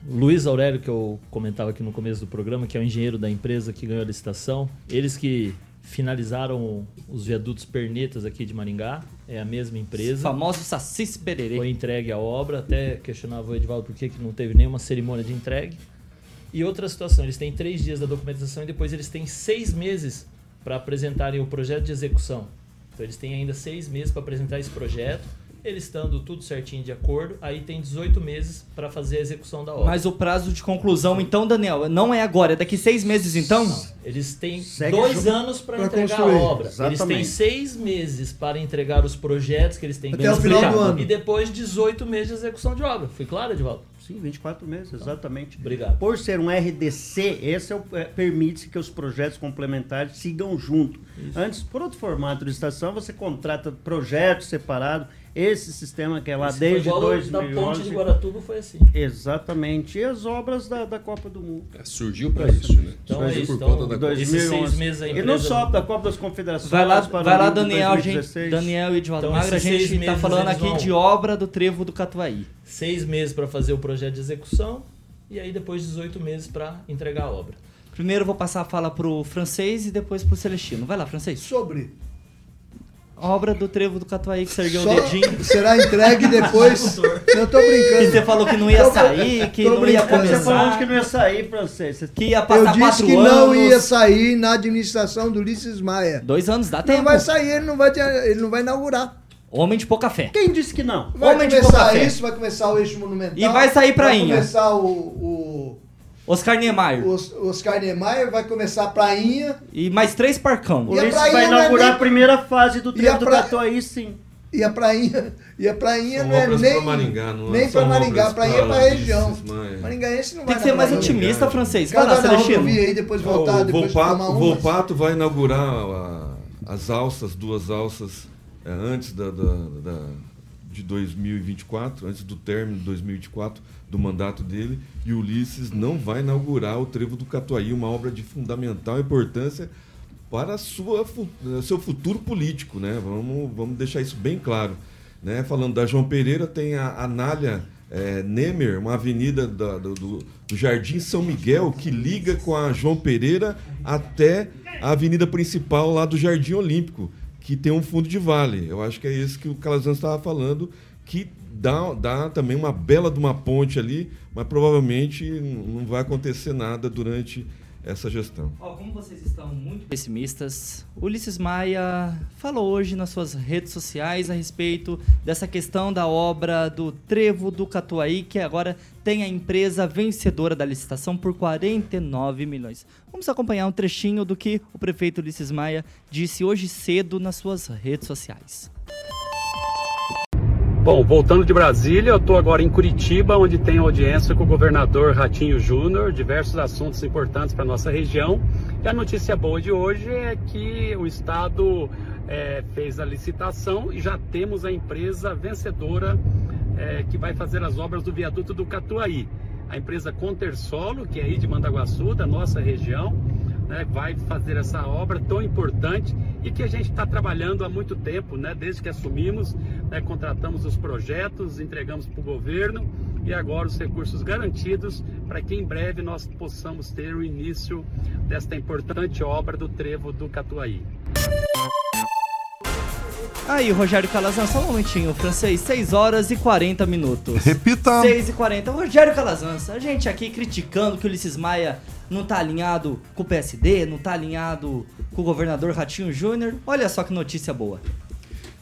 Luiz Aurélio, que eu comentava aqui no começo do programa, que é o engenheiro da empresa que ganhou a licitação, eles que finalizaram os viadutos pernetas aqui de Maringá, é a mesma empresa. Famoso Sacis Pererê. Foi entregue a obra, até questionava o Edivaldo por que que não teve nenhuma cerimônia de entregue. E outra situação, eles têm três dias da documentação e depois eles têm seis meses para apresentarem o projeto de execução. Então eles têm ainda seis meses para apresentar esse projeto. Eles estando tudo certinho de acordo, aí tem 18 meses para fazer a execução da obra. Mas o prazo de conclusão, então, Daniel, não é agora, é daqui seis meses, então? Eles têm Segue dois junto anos para entregar construir. a obra. Eles têm Exatamente. seis meses para entregar os projetos que eles têm que Até o final do ano. E depois 18 meses de execução de obra. Fui claro, Edivaldo? Sim, 24 meses, exatamente. Obrigado. Por ser um RDC, esse é o- é, permite que os projetos complementares sigam junto. Antes, por outro formato de estação, você contrata projetos separados. Esse sistema que é lá Esse foi desde igual o Da 2011. ponte de Guaratuba foi assim. Exatamente. E as obras da, da Copa do Mundo. É, surgiu para isso, né? Então é surgiu isso. por Então, conta da dois- Copa. Esses seis meses a E não só da Copa das Confederações. Vai lá, para vai lá o Daniel, gente, 2016. Daniel e Edvaldo Então, Magra, a gente tá meses falando aqui vão- de obra do Trevo do Catuaí. Seis meses para fazer o projeto de execução e aí depois 18 meses para entregar a obra. Primeiro eu vou passar a fala pro francês e depois pro Celestino. Vai lá, francês. Sobre. Obra do Trevo do Catuaí que você ergueu Só o dedinho. será entregue depois. Eu tô Que brincando. você falou que não ia Tô- sair, que não ia brincando. Você falou começar, que não ia sair, francês. Você que ia Eu passar disse quatro que anos. não ia sair na administração do Ulisses Maia. Dois anos, dá tempo. Não vai sair, ele não vai, ele não vai inaugurar. Homem de pouca fé. Quem disse que não? Vai Homem de pouca começar fé. isso, vai começar o eixo monumental. E vai sair Vai prainha. começar o, o, Oscar Niemeyer. o Os- Oscar Niemeyer, vai começar a prainha. E mais três parcão. O E a Ulisses vai é inaugurar nem- a primeira fase do E a trevo do pra- Catuaí, sim. E a prainha, e a prainha não é nem, pra Maringá, não nem são pra Maringá, a prainha é pra pra região. Maia. Maringaense não Tem vai que ser mais otimista, francês. Vai lá, Cada Celestino. aí, depois voltar, o depois Volpato. Volpato vai inaugurar a- as alças, duas alças, é, antes da, da- da- de 2024, antes do término de 2024 do mandato dele, e Ulisses não vai inaugurar o Trevo do Catuaí, uma obra de fundamental importância para sua, seu futuro político, né? Vamos, vamos deixar isso bem claro. Né? Falando da João Pereira, tem a Anália é, Nemer, uma avenida da- do- do Jardim São Miguel, que liga com a João Pereira até a avenida principal lá do Jardim Olímpico, que tem um fundo de vale. Eu acho que é isso que o Calazans estava falando, que dá, dá também uma bela de uma ponte ali, mas provavelmente não vai acontecer nada durante essa gestão. Ó, como vocês estão muito pessimistas, Ulisses Maia falou hoje nas suas redes sociais a respeito dessa questão da obra do Trevo do Catuaí, que agora tem a empresa vencedora da licitação por 49 milhões. Vamos acompanhar um trechinho do que o prefeito Ulisses Maia disse hoje cedo nas suas redes sociais. Bom, voltando de Brasília, eu estou agora em Curitiba, onde tem audiência com o governador Ratinho Júnior, diversos assuntos importantes para a nossa região. E a notícia boa de hoje é que o Estado eh, fez a licitação e já temos a empresa vencedora eh, que vai fazer as obras do viaduto do Catuaí. A empresa Contersolo, que é aí de Mandaguaçu, da nossa região, né, vai fazer essa obra tão importante e que a gente está trabalhando há muito tempo, né, desde que assumimos, né, contratamos os projetos, entregamos para o governo e agora os recursos garantidos para que em breve nós possamos ter o início desta importante obra do Trevo do Catuaí. Aí, Rogério Calazan, só um momentinho, francês, 6 horas e 40 minutos. Repita. 6 e 40 Rogério Calazans, a gente aqui criticando que o Ulisses Maia não tá alinhado com o PSD, não tá alinhado com o governador Ratinho Júnior. Olha só que notícia boa.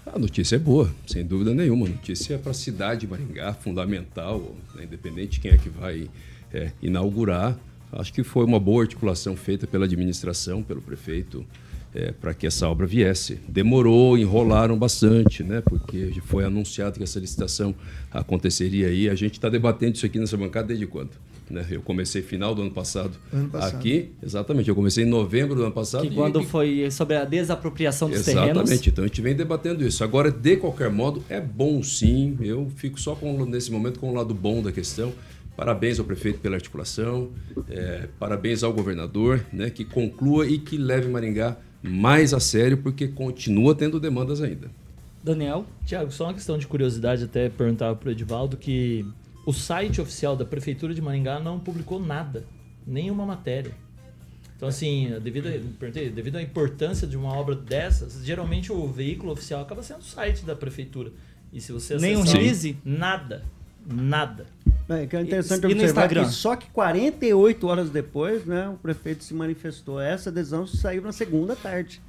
A notícia é boa, sem dúvida nenhuma. A notícia é para a cidade de Maringá, fundamental, né, independente de quem é que vai é, inaugurar. Acho que foi uma boa articulação feita pela administração, pelo prefeito, é, para que essa obra viesse. Demorou, enrolaram bastante, né? Porque foi anunciado que essa licitação aconteceria aí. A gente está debatendo isso aqui nessa bancada desde quando? Né? Eu comecei final do ano passado, Ano passado. aqui, exatamente. Eu comecei em novembro do ano passado. Que e- quando e- foi sobre a desapropriação dos Exatamente, terrenos. então a gente vem debatendo isso. Agora, de qualquer modo, é bom sim. Eu fico só com, nesse momento com o lado bom da questão. Parabéns ao prefeito pela articulação, é, parabéns ao governador, né, que conclua e que leve Maringá mais a sério, porque continua tendo demandas ainda. Daniel? Tiago, só uma questão de curiosidade, até perguntava para o Edivaldo que o site oficial da Prefeitura de Maringá não publicou nada, nenhuma matéria. Então, assim, devido, a, devido à importância de uma obra dessas, geralmente o veículo oficial acaba sendo o site da Prefeitura. E se você Nem um release? Nada. Nada. É, que é interessante E- e no observar Instagram? que só que 48 horas depois, né, o prefeito se manifestou. Essa adesão saiu na segunda tarde.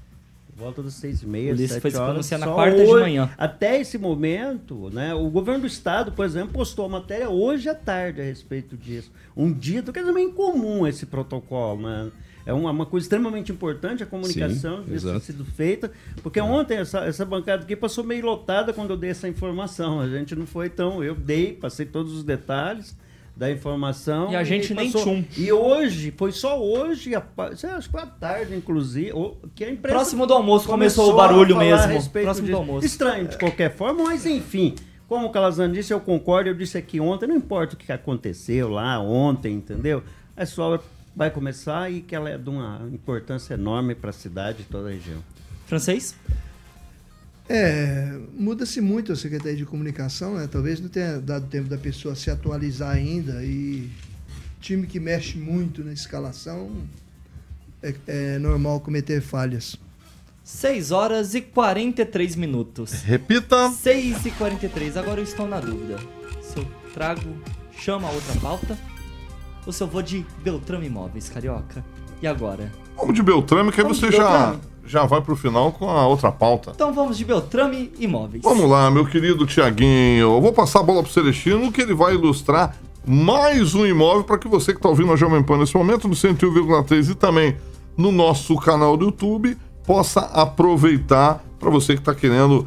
Volta das seis e meia, O Ulisses sete foi horas. pronunciar na Só quarta de hoje- manhã. Até esse momento, né, o governo do estado, por exemplo, postou a matéria hoje à tarde a respeito disso. Um dia, quer dizer, meio incomum esse protocolo, né? É uma, uma coisa extremamente importante a comunicação Sim, ter sido feita, porque ontem essa, essa bancada aqui passou meio lotada quando eu dei essa informação. A gente não foi tão. Eu dei, passei todos os detalhes da informação. E a gente nem tchum. E hoje, foi só hoje, acho que foi à tarde, inclusive, que a imprensa. Próximo do almoço começou o barulho mesmo. Próximo do disso. almoço. Estranho de qualquer forma, mas enfim. Como o Calazans disse, eu concordo. Eu disse aqui ontem, não importa o que aconteceu lá ontem, entendeu? A sua vai começar e que ela é de uma importância enorme para a cidade e toda a região. Francês? É, muda-se muito a Secretaria de Comunicação, né? Talvez não tenha dado tempo da pessoa se atualizar ainda e time que mexe muito na escalação é, é normal cometer falhas. 6 horas e 43 minutos. Repita. 6 e 43. Agora eu estou na dúvida. Se eu trago, chama a outra pauta ou se eu vou de Beltrame Imóveis, Carioca. E agora? Vamos de Beltrame, que aí Vamos você já, Beltrame. Já vai pro final com a outra pauta. Então vamos de Beltrame Imóveis. Vamos lá, meu querido Tiaguinho. Eu vou passar a bola pro Celestino, que ele vai ilustrar mais um imóvel para que você que está ouvindo a Jovem Pan nesse momento, no 101,3 e também no nosso canal do YouTube, possa aproveitar para você que está querendo,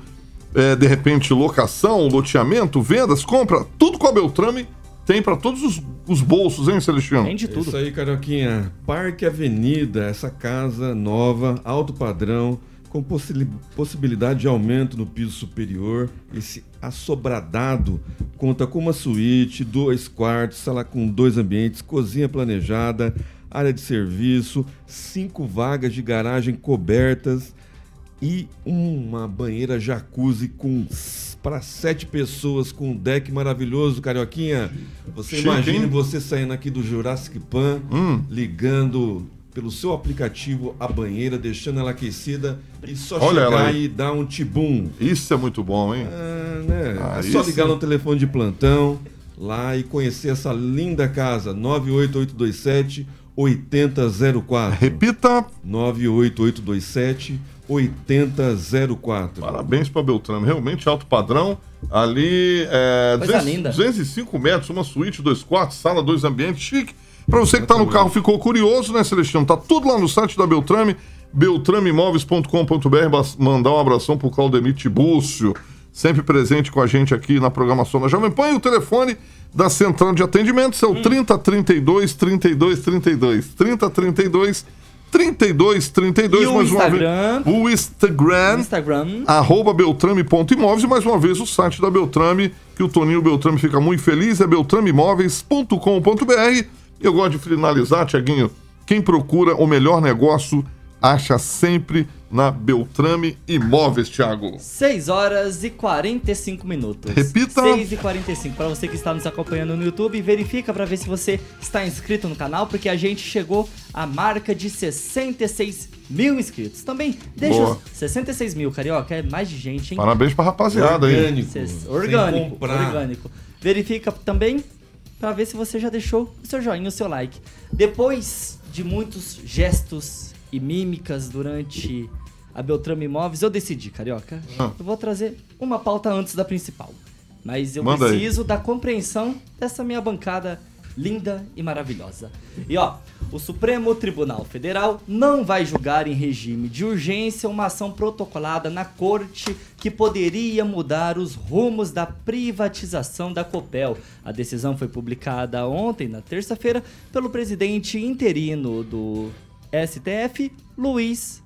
é, de repente, locação, loteamento, vendas, compra, tudo com a Beltrame tem para todos os, os bolsos, hein, Celestino? Tem de tudo. Isso aí, Carioquinha. Parque Avenida, essa casa nova, alto padrão, com possi- possibilidade de aumento no piso superior. Esse assobradado conta com uma suíte, dois quartos, sala com dois ambientes, cozinha planejada, área de serviço, cinco vagas de garagem cobertas e uma banheira jacuzzi com para sete pessoas com um deck maravilhoso, Carioquinha. Você Chique, imagina hein? você saindo aqui do Jurassic Pan, Hum. ligando pelo seu aplicativo a banheira, deixando ela aquecida e só Olha chegar e dar um tibum. Isso é muito bom, hein? Ah, né? Ah, é só ligar no telefone de plantão lá e conhecer essa linda casa 98827 8004. Repita. 98827 8004. Parabéns para Beltrame, realmente alto padrão. Ali, é, Coisa 200, linda. 205 metros, uma suíte, dois quartos, sala, dois ambientes, chique. Para você que tá no carro ficou curioso, né, Celestino? Tá tudo lá no site da Beltrame, beltrameimóveis.com.br. Mandar um abração pro Claudemir Tibúcio, sempre presente com a gente aqui na programação da Jovem Pan. E o telefone da central de atendimentos é o 3032 32 32. 3032 32 32. E o mais uma vez. Instagram? O Instagram Instagram. arroba beltrame.imóveis e mais uma vez o site da Beltrame, que o Toninho Beltrame fica muito feliz, é beltrameimóveis.com.br. Eu gosto de finalizar, Tiaguinho, quem procura o melhor negócio acha sempre na Beltrame Imóveis, Thiago. 6 horas e 45 minutos. Repita. 6 e 45. Para você que está nos acompanhando no YouTube, verifica para ver se você está inscrito no canal, porque a gente chegou à marca de 66 mil inscritos. Também deixa Boa. os 66 mil, carioca, é mais de gente, hein? Parabéns pra rapaziada aí. Orgânico. Sem orgânico, orgânico. Verifica também para ver se você já deixou o seu joinha, o seu like. Depois de muitos gestos e mímicas durante a Beltrame Imóveis, eu decidi, carioca. Ah. Eu vou trazer uma pauta antes da principal. Mas eu Manda aí. preciso da compreensão dessa minha bancada linda e maravilhosa. E ó, O Supremo Tribunal Federal não vai julgar em regime de urgência uma ação protocolada na corte que poderia mudar os rumos da privatização da Copel. A decisão foi publicada ontem, na terça-feira, pelo presidente interino do STF, Luiz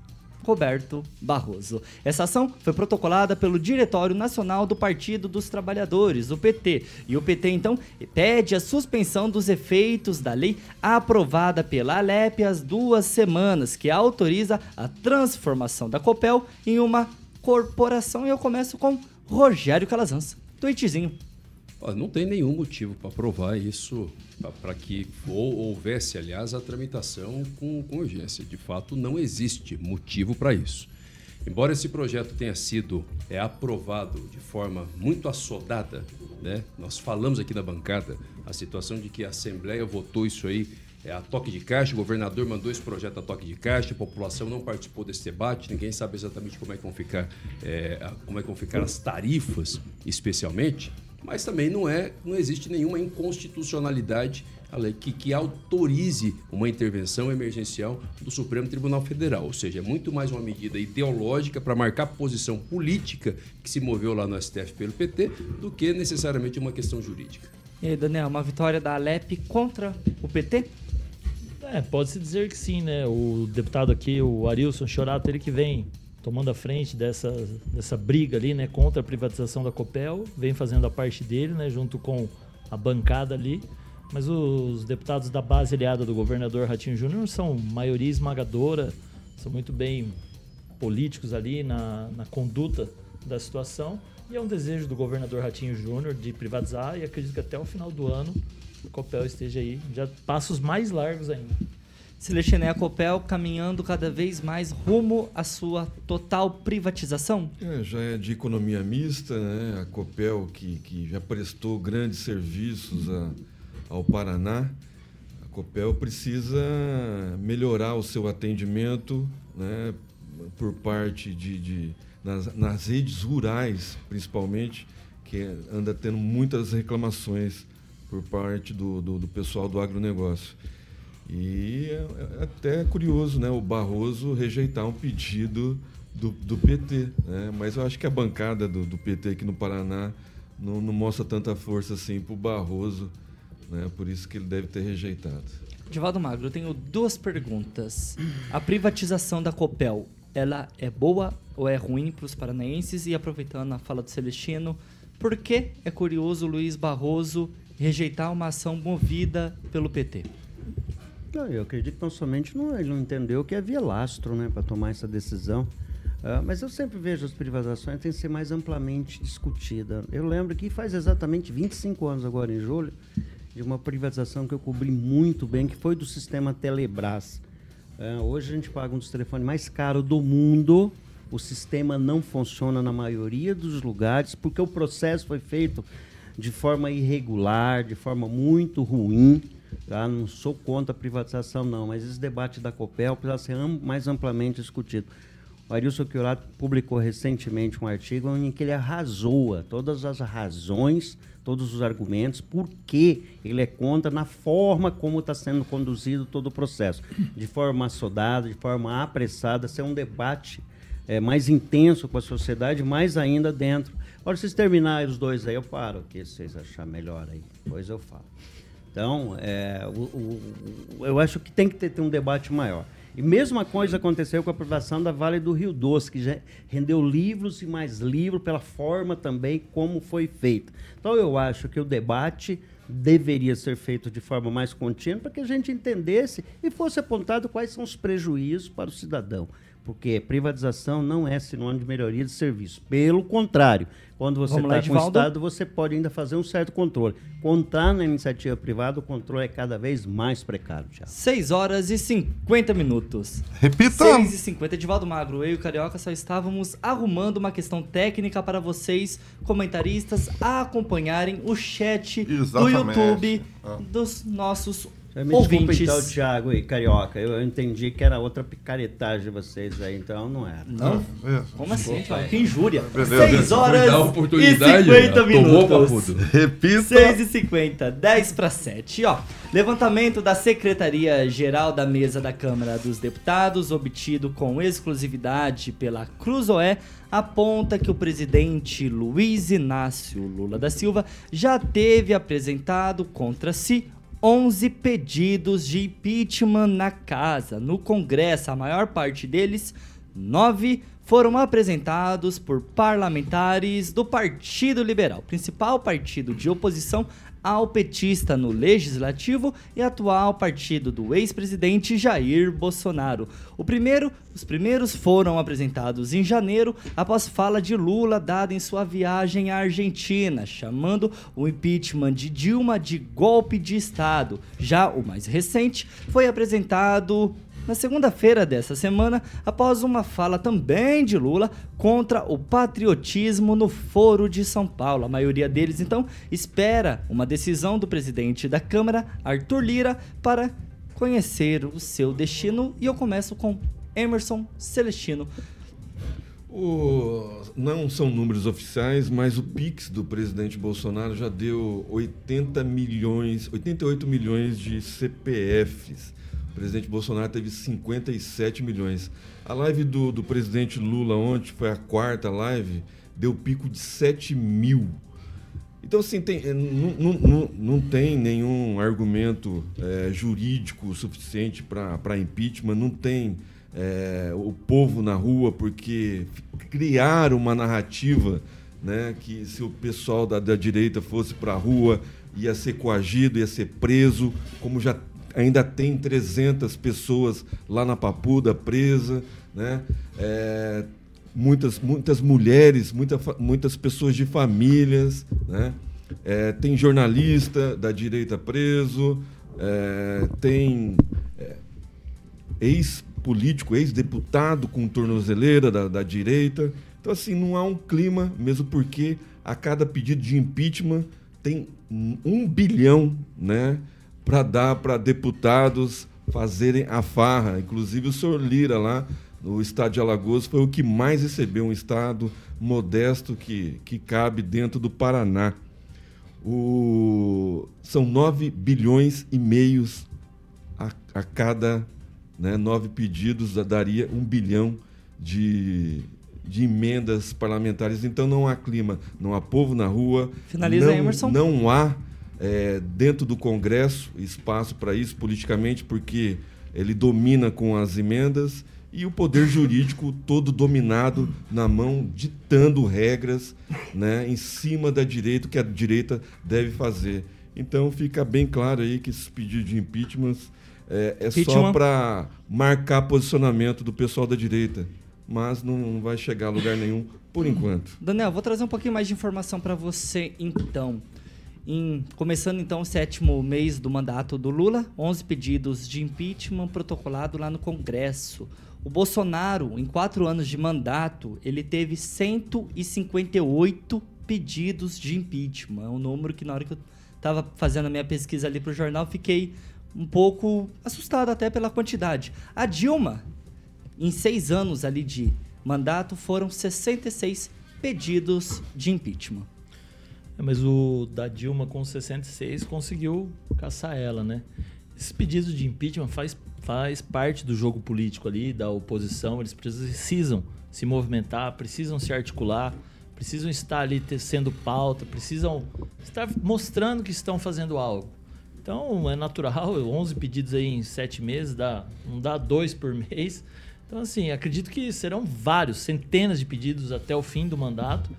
Roberto Barroso. Essa ação foi protocolada pelo Diretório Nacional do Partido dos Trabalhadores, o PT. E o PT, então, pede a suspensão dos efeitos da lei aprovada pela Alep há duas semanas, que autoriza a transformação da Copel em uma corporação. E eu começo com Rogério Calazans. Tweetzinho. Não tem nenhum motivo para aprovar isso, para que ou, houvesse, aliás, a tramitação com, com urgência. De fato, não existe motivo para isso. Embora esse projeto tenha sido é, aprovado de forma muito assodada, né? nós falamos aqui na bancada a situação de que a Assembleia votou isso aí é, a toque de caixa, o governador mandou esse projeto a toque de caixa, a população não participou desse debate, ninguém sabe exatamente como é que vão ficar, é, como é que vão ficar as tarifas, especialmente mas também não é, não existe nenhuma inconstitucionalidade que, que autorize uma intervenção emergencial do Supremo Tribunal Federal. Ou seja, é muito mais uma medida ideológica para marcar posição política que se moveu lá no STF pelo PT do que necessariamente uma questão jurídica. E aí, Daniel, uma vitória da Alep contra o PT? É, pode-se dizer que sim, né? O deputado aqui, o Arilson Chorato, ele que vem tomando a frente dessa, dessa briga ali, né, contra a privatização da Copel, vem fazendo a parte dele, né, junto com a bancada ali. Mas os deputados da base aliada do governador Ratinho Júnior são maioria esmagadora, são muito bem políticos ali na, na conduta da situação. E é um desejo do governador Ratinho Júnior de privatizar e acredito que até o final do ano a Copel esteja aí, já passos mais largos ainda. Celestine a Copel caminhando cada vez mais rumo à sua total privatização? É, já é de economia mista, né? A Copel que, que já prestou grandes serviços a, ao Paraná. A Copel precisa melhorar o seu atendimento né? por parte de, de nas, nas redes rurais, principalmente, que anda tendo muitas reclamações por parte do, do, do pessoal do agronegócio. E é, é até curioso né, o Barroso rejeitar um pedido do, do PT. Né? Mas eu acho que a bancada do, do PT aqui no Paraná não, não mostra tanta força assim para o Barroso. Né? Por isso que ele deve ter rejeitado. Divaldo Magro, eu tenho duas perguntas. A privatização da Copel, ela é boa ou é ruim para os paranaenses? E aproveitando a fala do Celestino, por que é curioso Luiz Barroso rejeitar uma ação movida pelo PT? Não, eu acredito que não somente não, ele não entendeu que havia lastro né, para tomar essa decisão. Uh, mas eu sempre vejo as privatizações têm que ser mais amplamente discutida. Eu lembro que faz exatamente 25 anos agora, em julho, de uma privatização que eu cobri muito bem, que foi do sistema Telebrás. Uh, hoje a gente paga um dos telefones mais caros do mundo. O sistema não funciona na maioria dos lugares, porque o processo foi feito de forma irregular, de forma muito ruim. Tá? Não sou contra a privatização, não, mas esse debate da Copel precisa ser am mais amplamente discutido. O Arilson Chiorato publicou recentemente um artigo em que ele arrasou todas as razões, todos os argumentos, por que ele é contra na forma como está sendo conduzido todo o processo. De forma assodada, de forma apressada, ser um debate é, mais intenso com a sociedade, mais ainda dentro. Agora, vocês terminarem os dois aí, eu paro, o que vocês acharem melhor aí. Depois eu falo. Então, é, o, o, eu acho que tem que ter, ter, um debate maior. E mesma coisa aconteceu com a aprovação da Vale do Rio Doce, que já rendeu livros e mais livros pela forma também como foi feito. Então, eu acho que o debate deveria ser feito de forma mais contínua para que a gente entendesse e fosse apontado quais são os prejuízos para o cidadão porque privatização não é sinônimo de melhoria de serviço. Pelo contrário, quando você está com o Estado, você pode ainda fazer um certo controle. Contar na iniciativa privada, o controle é cada vez mais precário. 6 horas e 50 minutos. Repita! 6 e 50. Edivaldo Magro, eu e o Carioca só estávamos arrumando uma questão técnica para vocês, comentaristas, acompanharem o chat Exatamente. do YouTube ah. dos nossos Me desculpa ouvintes. então, Thiago e Carioca. Eu, eu entendi que era outra picaretagem de vocês aí, então não era. Não? É. Como assim, Thiago? Que injúria. Beleza. 6 horas e oportunidade, 50 ó, tomou, minutos. Repita. 6 e 50, 10 para 7. Ó, levantamento da Secretaria-Geral da Mesa da Câmara dos Deputados, obtido com exclusividade pela Cruzoé, aponta que o presidente Luiz Inácio Lula da Silva já teve apresentado contra si 11 pedidos de impeachment na casa, no Congresso, a maior parte deles, nove foram apresentados por parlamentares do Partido Liberal, principal partido de oposição ao petista no legislativo e atual partido do ex-presidente Jair Bolsonaro. O primeiro, os primeiros foram apresentados em janeiro após fala de Lula dada em sua viagem à Argentina, chamando o impeachment de Dilma de golpe de estado. Já o mais recente foi apresentado na segunda-feira dessa semana, após uma fala também de Lula contra o patriotismo no Foro de São Paulo. A maioria deles, então, espera uma decisão do presidente da Câmara, Arthur Lira, para conhecer o seu destino. E eu começo com Emerson Celestino. O- não são números oficiais, mas o Pix do presidente Bolsonaro já deu 80 milhões, 88 milhões de CPFs. O presidente Bolsonaro teve 57 milhões. A live do, do presidente Lula ontem, foi a quarta live, deu pico de 7 mil. Então, assim, tem, eh, não, não, não, tem nenhum argumento eh, jurídico suficiente para impeachment, não tem eh, o povo na rua, porque criaram uma narrativa né, que se o pessoal da, da direita fosse para a rua ia ser coagido, ia ser preso, como já ainda tem 300 pessoas lá na Papuda presa, né? Eh, muitas, muitas mulheres, muita, muitas pessoas de famílias, né? É, tem jornalista da direita preso, é, tem é, ex-político, ex-deputado com tornozeleira da, da direita. Então, assim, não há um clima, mesmo porque a cada pedido de impeachment tem um bilhão, né? Para dar para deputados fazerem a farra. Inclusive o senhor Lira lá no estado de Alagoas foi o que mais recebeu, um estado modesto que, que cabe dentro do Paraná. O, são 9 bilhões e meios a, a cada né, nove pedidos, da- daria um bilhão de, de emendas parlamentares. Então não há clima, não há povo na rua. Finaliza, não, Emerson. Não há é, dentro do Congresso espaço para isso politicamente, porque ele domina com as emendas e o poder jurídico todo dominado na mão, ditando regras né, em cima da direita, o que a direita deve fazer. Então fica bem claro aí que esses pedidos de impeachment é, é só para marcar posicionamento do pessoal da direita, mas não, não vai chegar a lugar nenhum por enquanto. Daniel, vou trazer um pouquinho mais de informação para você então. Em- começando então o sétimo mês do mandato do Lula, 11 pedidos de impeachment protocolado lá no Congresso. O Bolsonaro, em quatro anos de mandato, ele teve 158 pedidos de impeachment. É um número que na hora que eu estava fazendo a minha pesquisa ali para o jornal, fiquei um pouco assustado até pela quantidade. A Dilma, em seis anos ali de mandato, foram 66 pedidos de impeachment. Mas o da Dilma com 66 conseguiu caçar ela, né? Esses pedidos de impeachment faz, faz parte do jogo político ali, da oposição. Eles precisam se movimentar, precisam se articular, precisam estar ali sendo pauta, precisam estar mostrando que estão fazendo algo. Então é natural, *laughs* 11 pedidos aí em 7 meses, dá, não dá dois por *laughs* mês. Então, assim, acredito que serão vários, centenas de pedidos até o fim do mandato.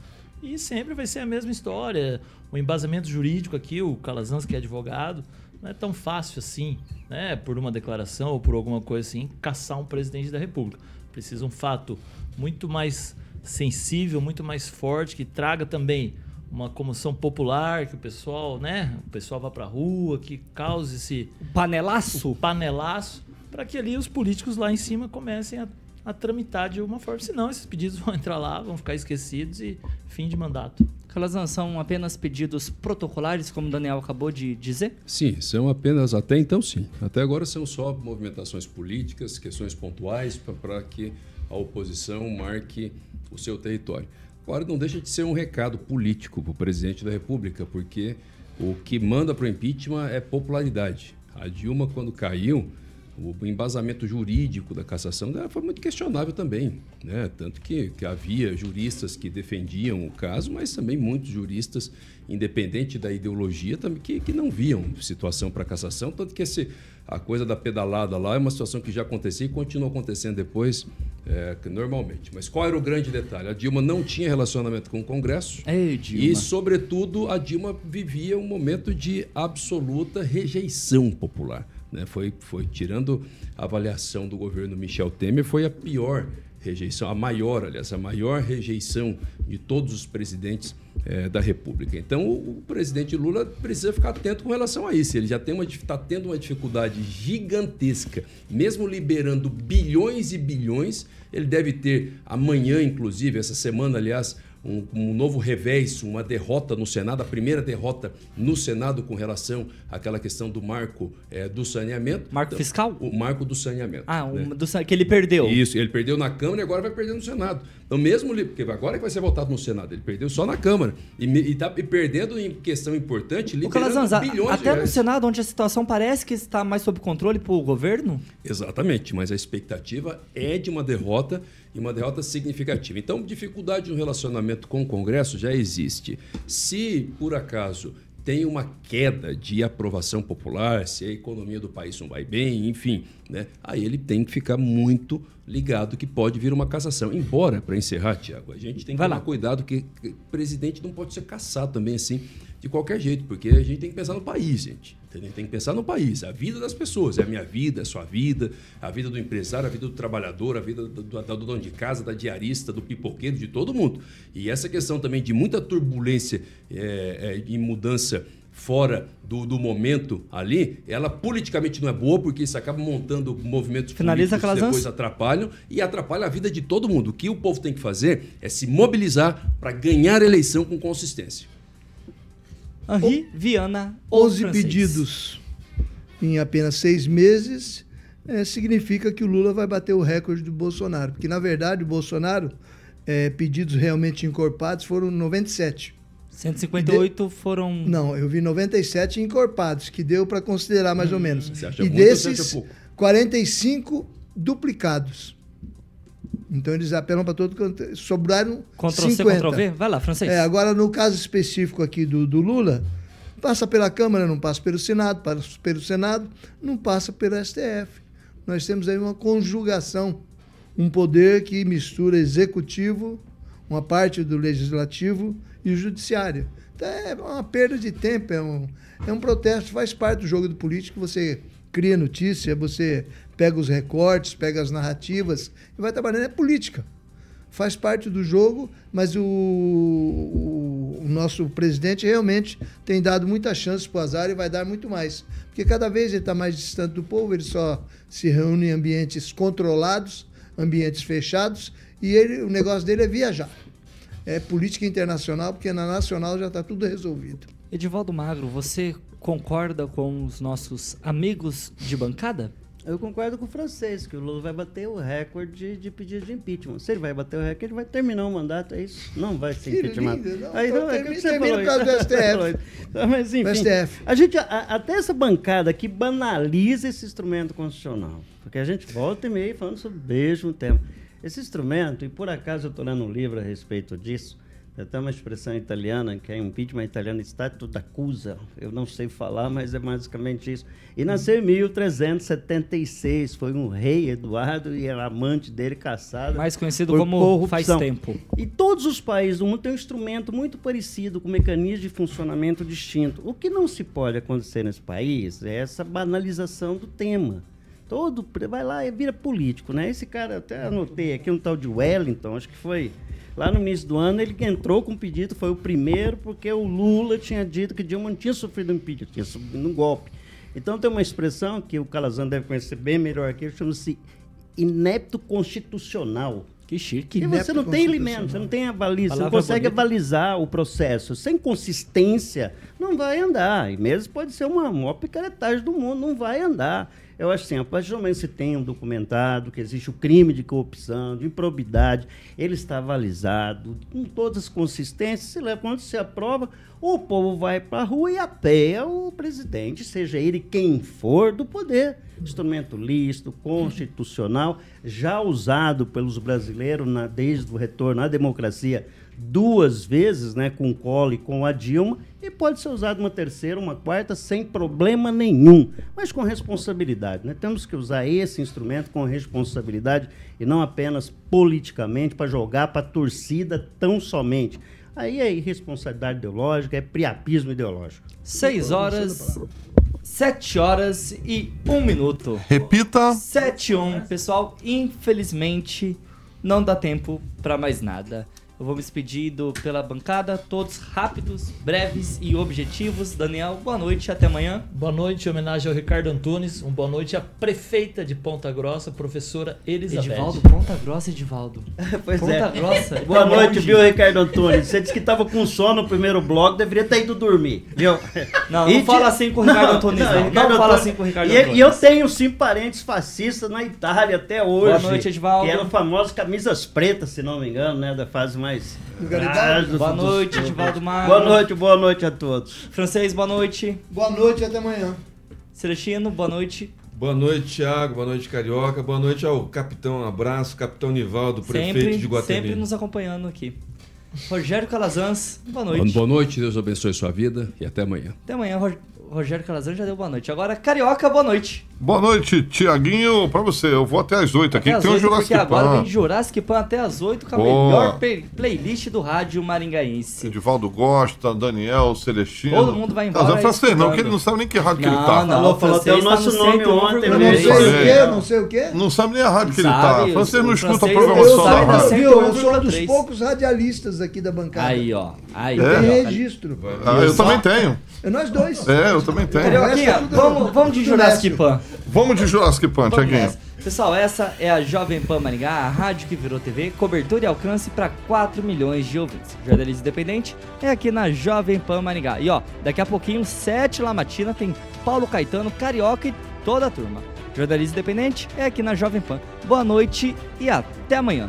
E sempre vai ser a mesma história. O embasamento jurídico aqui, o Calazans, que é advogado, não é tão fácil assim, né? Por uma declaração ou por alguma coisa assim, caçar um presidente da República. Precisa um fato muito mais sensível, muito mais forte, que traga também uma comoção popular, que o pessoal, né? O pessoal vá pra rua, que cause esse Panelaço? o panelaço, para que ali os políticos lá em cima comecem a, a tramitar de alguma forma. Senão, esses pedidos *laughs* vão entrar lá, vão ficar esquecidos e fim de mandato. Calazan, são apenas pedidos protocolares, como o Daniel acabou de dizer? Sim, são apenas, até então sim. Até agora são só movimentações políticas, questões pontuais para que a oposição marque o seu território. Agora, não deixa de ser um recado político para o presidente da República, porque o que manda para o impeachment é popularidade. A Dilma, quando caiu, o embasamento jurídico da cassação foi muito questionável também. Né? Tanto que, que havia juristas que defendiam o caso, mas também muitos juristas, independente da ideologia, também, que, que não viam situação para cassação. Tanto que esse, a coisa da pedalada lá é uma situação que já acontecia e continua acontecendo depois é, normalmente. Mas qual era o grande detalhe? A Dilma não tinha relacionamento com o Congresso. Ei, Dilma. E, sobretudo, a Dilma vivia um momento de absoluta rejeição popular. Né? Foi, foi tirando a avaliação do governo Michel Temer, foi a pior rejeição, a maior, aliás, a maior rejeição de todos os presidentes é, da República. Então, o, o, presidente Lula precisa ficar atento com relação a isso. Ele já está tendo uma dificuldade gigantesca, mesmo liberando bilhões e bilhões. Ele deve ter amanhã, inclusive, essa semana, aliás, um, um, novo revés, uma derrota no Senado, a primeira derrota no Senado com relação àquela questão do marco é, do saneamento. Marco então, fiscal? O marco do saneamento. Ah, né? do, que ele perdeu. Isso, ele perdeu na Câmara e agora vai perder no Senado. Então, mesmo porque agora que vai ser votado no Senado, ele perdeu só na Câmara. E está perdendo em questão importante, liberando Calazans, bilhões até no Senado, onde a situação parece que está mais sob controle para o governo? Exatamente, mas a expectativa é de uma derrota e uma derrota significativa. Então, dificuldade no relacionamento com o Congresso já existe. Se, por acaso, tem uma queda de aprovação popular, se a economia do país não vai bem, enfim, né? aí ele tem que ficar muito ligado que pode vir uma cassação. Embora, para encerrar, Tiago, a gente tem que vai tomar lá. cuidado que o presidente não pode ser caçado também assim, de qualquer jeito, porque a gente tem que pensar no país, gente. Entendeu? Tem que pensar no país, a vida das pessoas. É a minha vida, é a sua vida, a vida do empresário, a vida do trabalhador, a vida do, do, do dono de casa, da diarista, do pipoqueiro, de todo mundo. E essa questão também de muita turbulência é, é, e mudança fora do, do, momento ali, ela politicamente não é boa, porque isso acaba montando movimentos Finaliza políticos que depois atrapalham e atrapalha a vida de todo mundo. O que o povo tem que fazer é se mobilizar para ganhar a eleição com consistência. Henri Viana. 11 francês. pedidos em apenas seis meses é, significa que o Lula vai bater o recorde do Bolsonaro. Porque, na verdade, o Bolsonaro, é, pedidos realmente encorpados foram 97. 158 de... foram. Não, eu vi 97 encorpados, que deu para considerar mais hum, ou menos. Você acha e muito desses, 45 duplicados. Então eles apelam para todo canto. Sobraram Ctrl 50. C, Ctrl V? Vai lá, francês. É, agora, no caso específico aqui do, do Lula, passa pela Câmara, não passa pelo Senado, passa pelo Senado, não passa pelo STF. Nós temos aí uma conjugação, um poder que mistura executivo, uma parte do legislativo e o judiciário. Então é uma perda de tempo, é um, é um protesto, faz parte do jogo do político, você cria notícia, você pega os recortes, pega as narrativas e vai trabalhando. É política. Faz parte do jogo, mas o, o, o nosso presidente realmente tem dado muitas chances para o azar e vai dar muito mais. Porque cada vez ele está mais distante do povo, ele só se reúne em ambientes controlados, ambientes fechados, e ele, o negócio dele é viajar. É política internacional, porque na nacional já está tudo resolvido. Edivaldo Magro, você concorda com os nossos amigos de bancada? Eu concordo com o francês, que o Lula vai bater o recorde de pedido de impeachment. Se ele vai bater o recorde, ele vai terminar o mandato, é isso? Não vai ser *laughs* impeachment. Aí não, é que você termina por causa do STF. *laughs* Mas enfim, STF. a gente, a, até essa bancada que banaliza esse instrumento constitucional, porque a gente volta e meia falando sobre o mesmo tema. Esse instrumento, e por acaso eu estou lendo um livro a respeito disso, tem até uma expressão italiana, que é impeachment italiano, stato d'accusa. Eu não sei falar, mas é basicamente isso. E nasceu em 1376. Foi um rei, Eduardo, e era amante dele, caçado. Mais conhecido como corrupção. faz tempo. E todos os países do mundo têm um instrumento muito parecido, com um mecanismo de funcionamento distinto. O que não se pode acontecer nesse país é essa banalização do tema. Todo vai lá e vira político, né? Esse cara, até anotei aqui um tal de Wellington, acho que foi Lá no início do ano, ele entrou com um pedido, foi o primeiro, porque o Lula tinha dito que Dilma não tinha sofrido um impeachment, tinha sofrido um golpe. Então tem uma expressão que o Calazan deve conhecer bem melhor aqui, chama-se inepto constitucional. Que chique. E você não tem alimento, você não tem a baliza, você não consegue bonita. avalizar o processo. Sem consistência, não vai andar. E mesmo pode ser uma maior picaretagem do mundo, não vai andar. Eu acho assim, a partir do momento que você tem um documentado, que existe o crime de corrupção, de improbidade, ele está avalizado, com todas as consistências, se quando se aprova, o povo vai para a rua e apeia o presidente, seja ele quem for, do poder. Instrumento lícito, constitucional, já usado pelos brasileiros na- desde o retorno à democracia duas vezes, né, com o Collor e com a Dilma, e pode ser usado uma terceira, uma quarta, sem problema nenhum, mas com responsabilidade. Né? Temos que usar esse instrumento com responsabilidade e não apenas politicamente para jogar para a torcida tão somente. Aí é irresponsabilidade ideológica, é priapismo ideológico. 6 horas, 7 horas e 1 minuto. Repita. 7 e 1. Pessoal, infelizmente não dá tempo pra mais nada. Eu vou me despedir do- pela bancada, todos rápidos, breves e objetivos. Daniel, boa noite, até amanhã. Boa noite, em homenagem ao Ricardo Antunes. Um boa noite à prefeita de Ponta Grossa, professora Elizabeth. Edivaldo, Ponta Grossa, Edivaldo. *laughs* Pois Ponta *laughs* é. Grossa. Boa tá noite, longe. viu, Ricardo Antônio? Você disse que estava com sono no primeiro bloco, deveria ter ido dormir, viu? *laughs* Não, não fala assim com o Ricardo Antunes, não. Não, Ricardo fala Antônio- assim com o Ricardo e, Antunes. e eu tenho sim parentes fascistas na Itália até hoje. Boa noite, Edivaldo. Que eram famosas camisas pretas, se não me engano, né? Da fase mais. Garibaldi? Boa noite, Edivaldo Magro. Boa noite, boa noite a todos. Francês, boa noite. Boa noite e até amanhã. Celestino, boa noite. Boa noite, Thiago. Boa noite, Carioca. Boa noite ao capitão, um abraço, capitão Nivaldo, prefeito Sempre, de Guatemi. sempre nos acompanhando aqui. Rogério Calazans, boa noite. Boa, noite, Deus abençoe sua vida e até amanhã. Até amanhã, Ro- Rogério Calazans já deu boa noite. Agora, Carioca, boa noite. Boa noite, Tiaguinho. Pra você, eu vou até as 8 aqui, Até tem um 8, Jurassic porque agora Pan. vem Jurassic Pan até às 8 com a Boa. melhor play- playlist do rádio maringaense. Edivaldo Gosta, Daniel, Celestino. Todo mundo vai embora Não, não assim, não, que ele não sabe nem que rádio que ele Não, tá. não, Falou, falou até o francês tá nosso no nome 101,3. ontem, Eu né? não sei o quê, não sei o quê. Não sabe nem a rádio que ele tá. Francês não o escuta a francês programação não da rádio. Eu sou um dos 101,3. poucos radialistas aqui da bancada. Aí, ó. Aí, É? Tem registro. Ah, eu também tenho. É nós dois. É, eu também tenho. Carioquinha, Essa é vamos, vamos de Jurassic. Pan. Vamos de Jurassic Pan, Tiaguinho. Pessoal, essa é a Jovem Pan Maringá, a rádio que virou TV, cobertura e alcance para 4 milhões de ouvintes. Jornalismo independente é aqui na Jovem Pan Maringá. E ó, daqui a pouquinho, 7 La Matina, tem Paulo Caetano, Carioca e toda a turma. Jornalismo independente é aqui na Jovem Pan. Boa noite e até amanhã.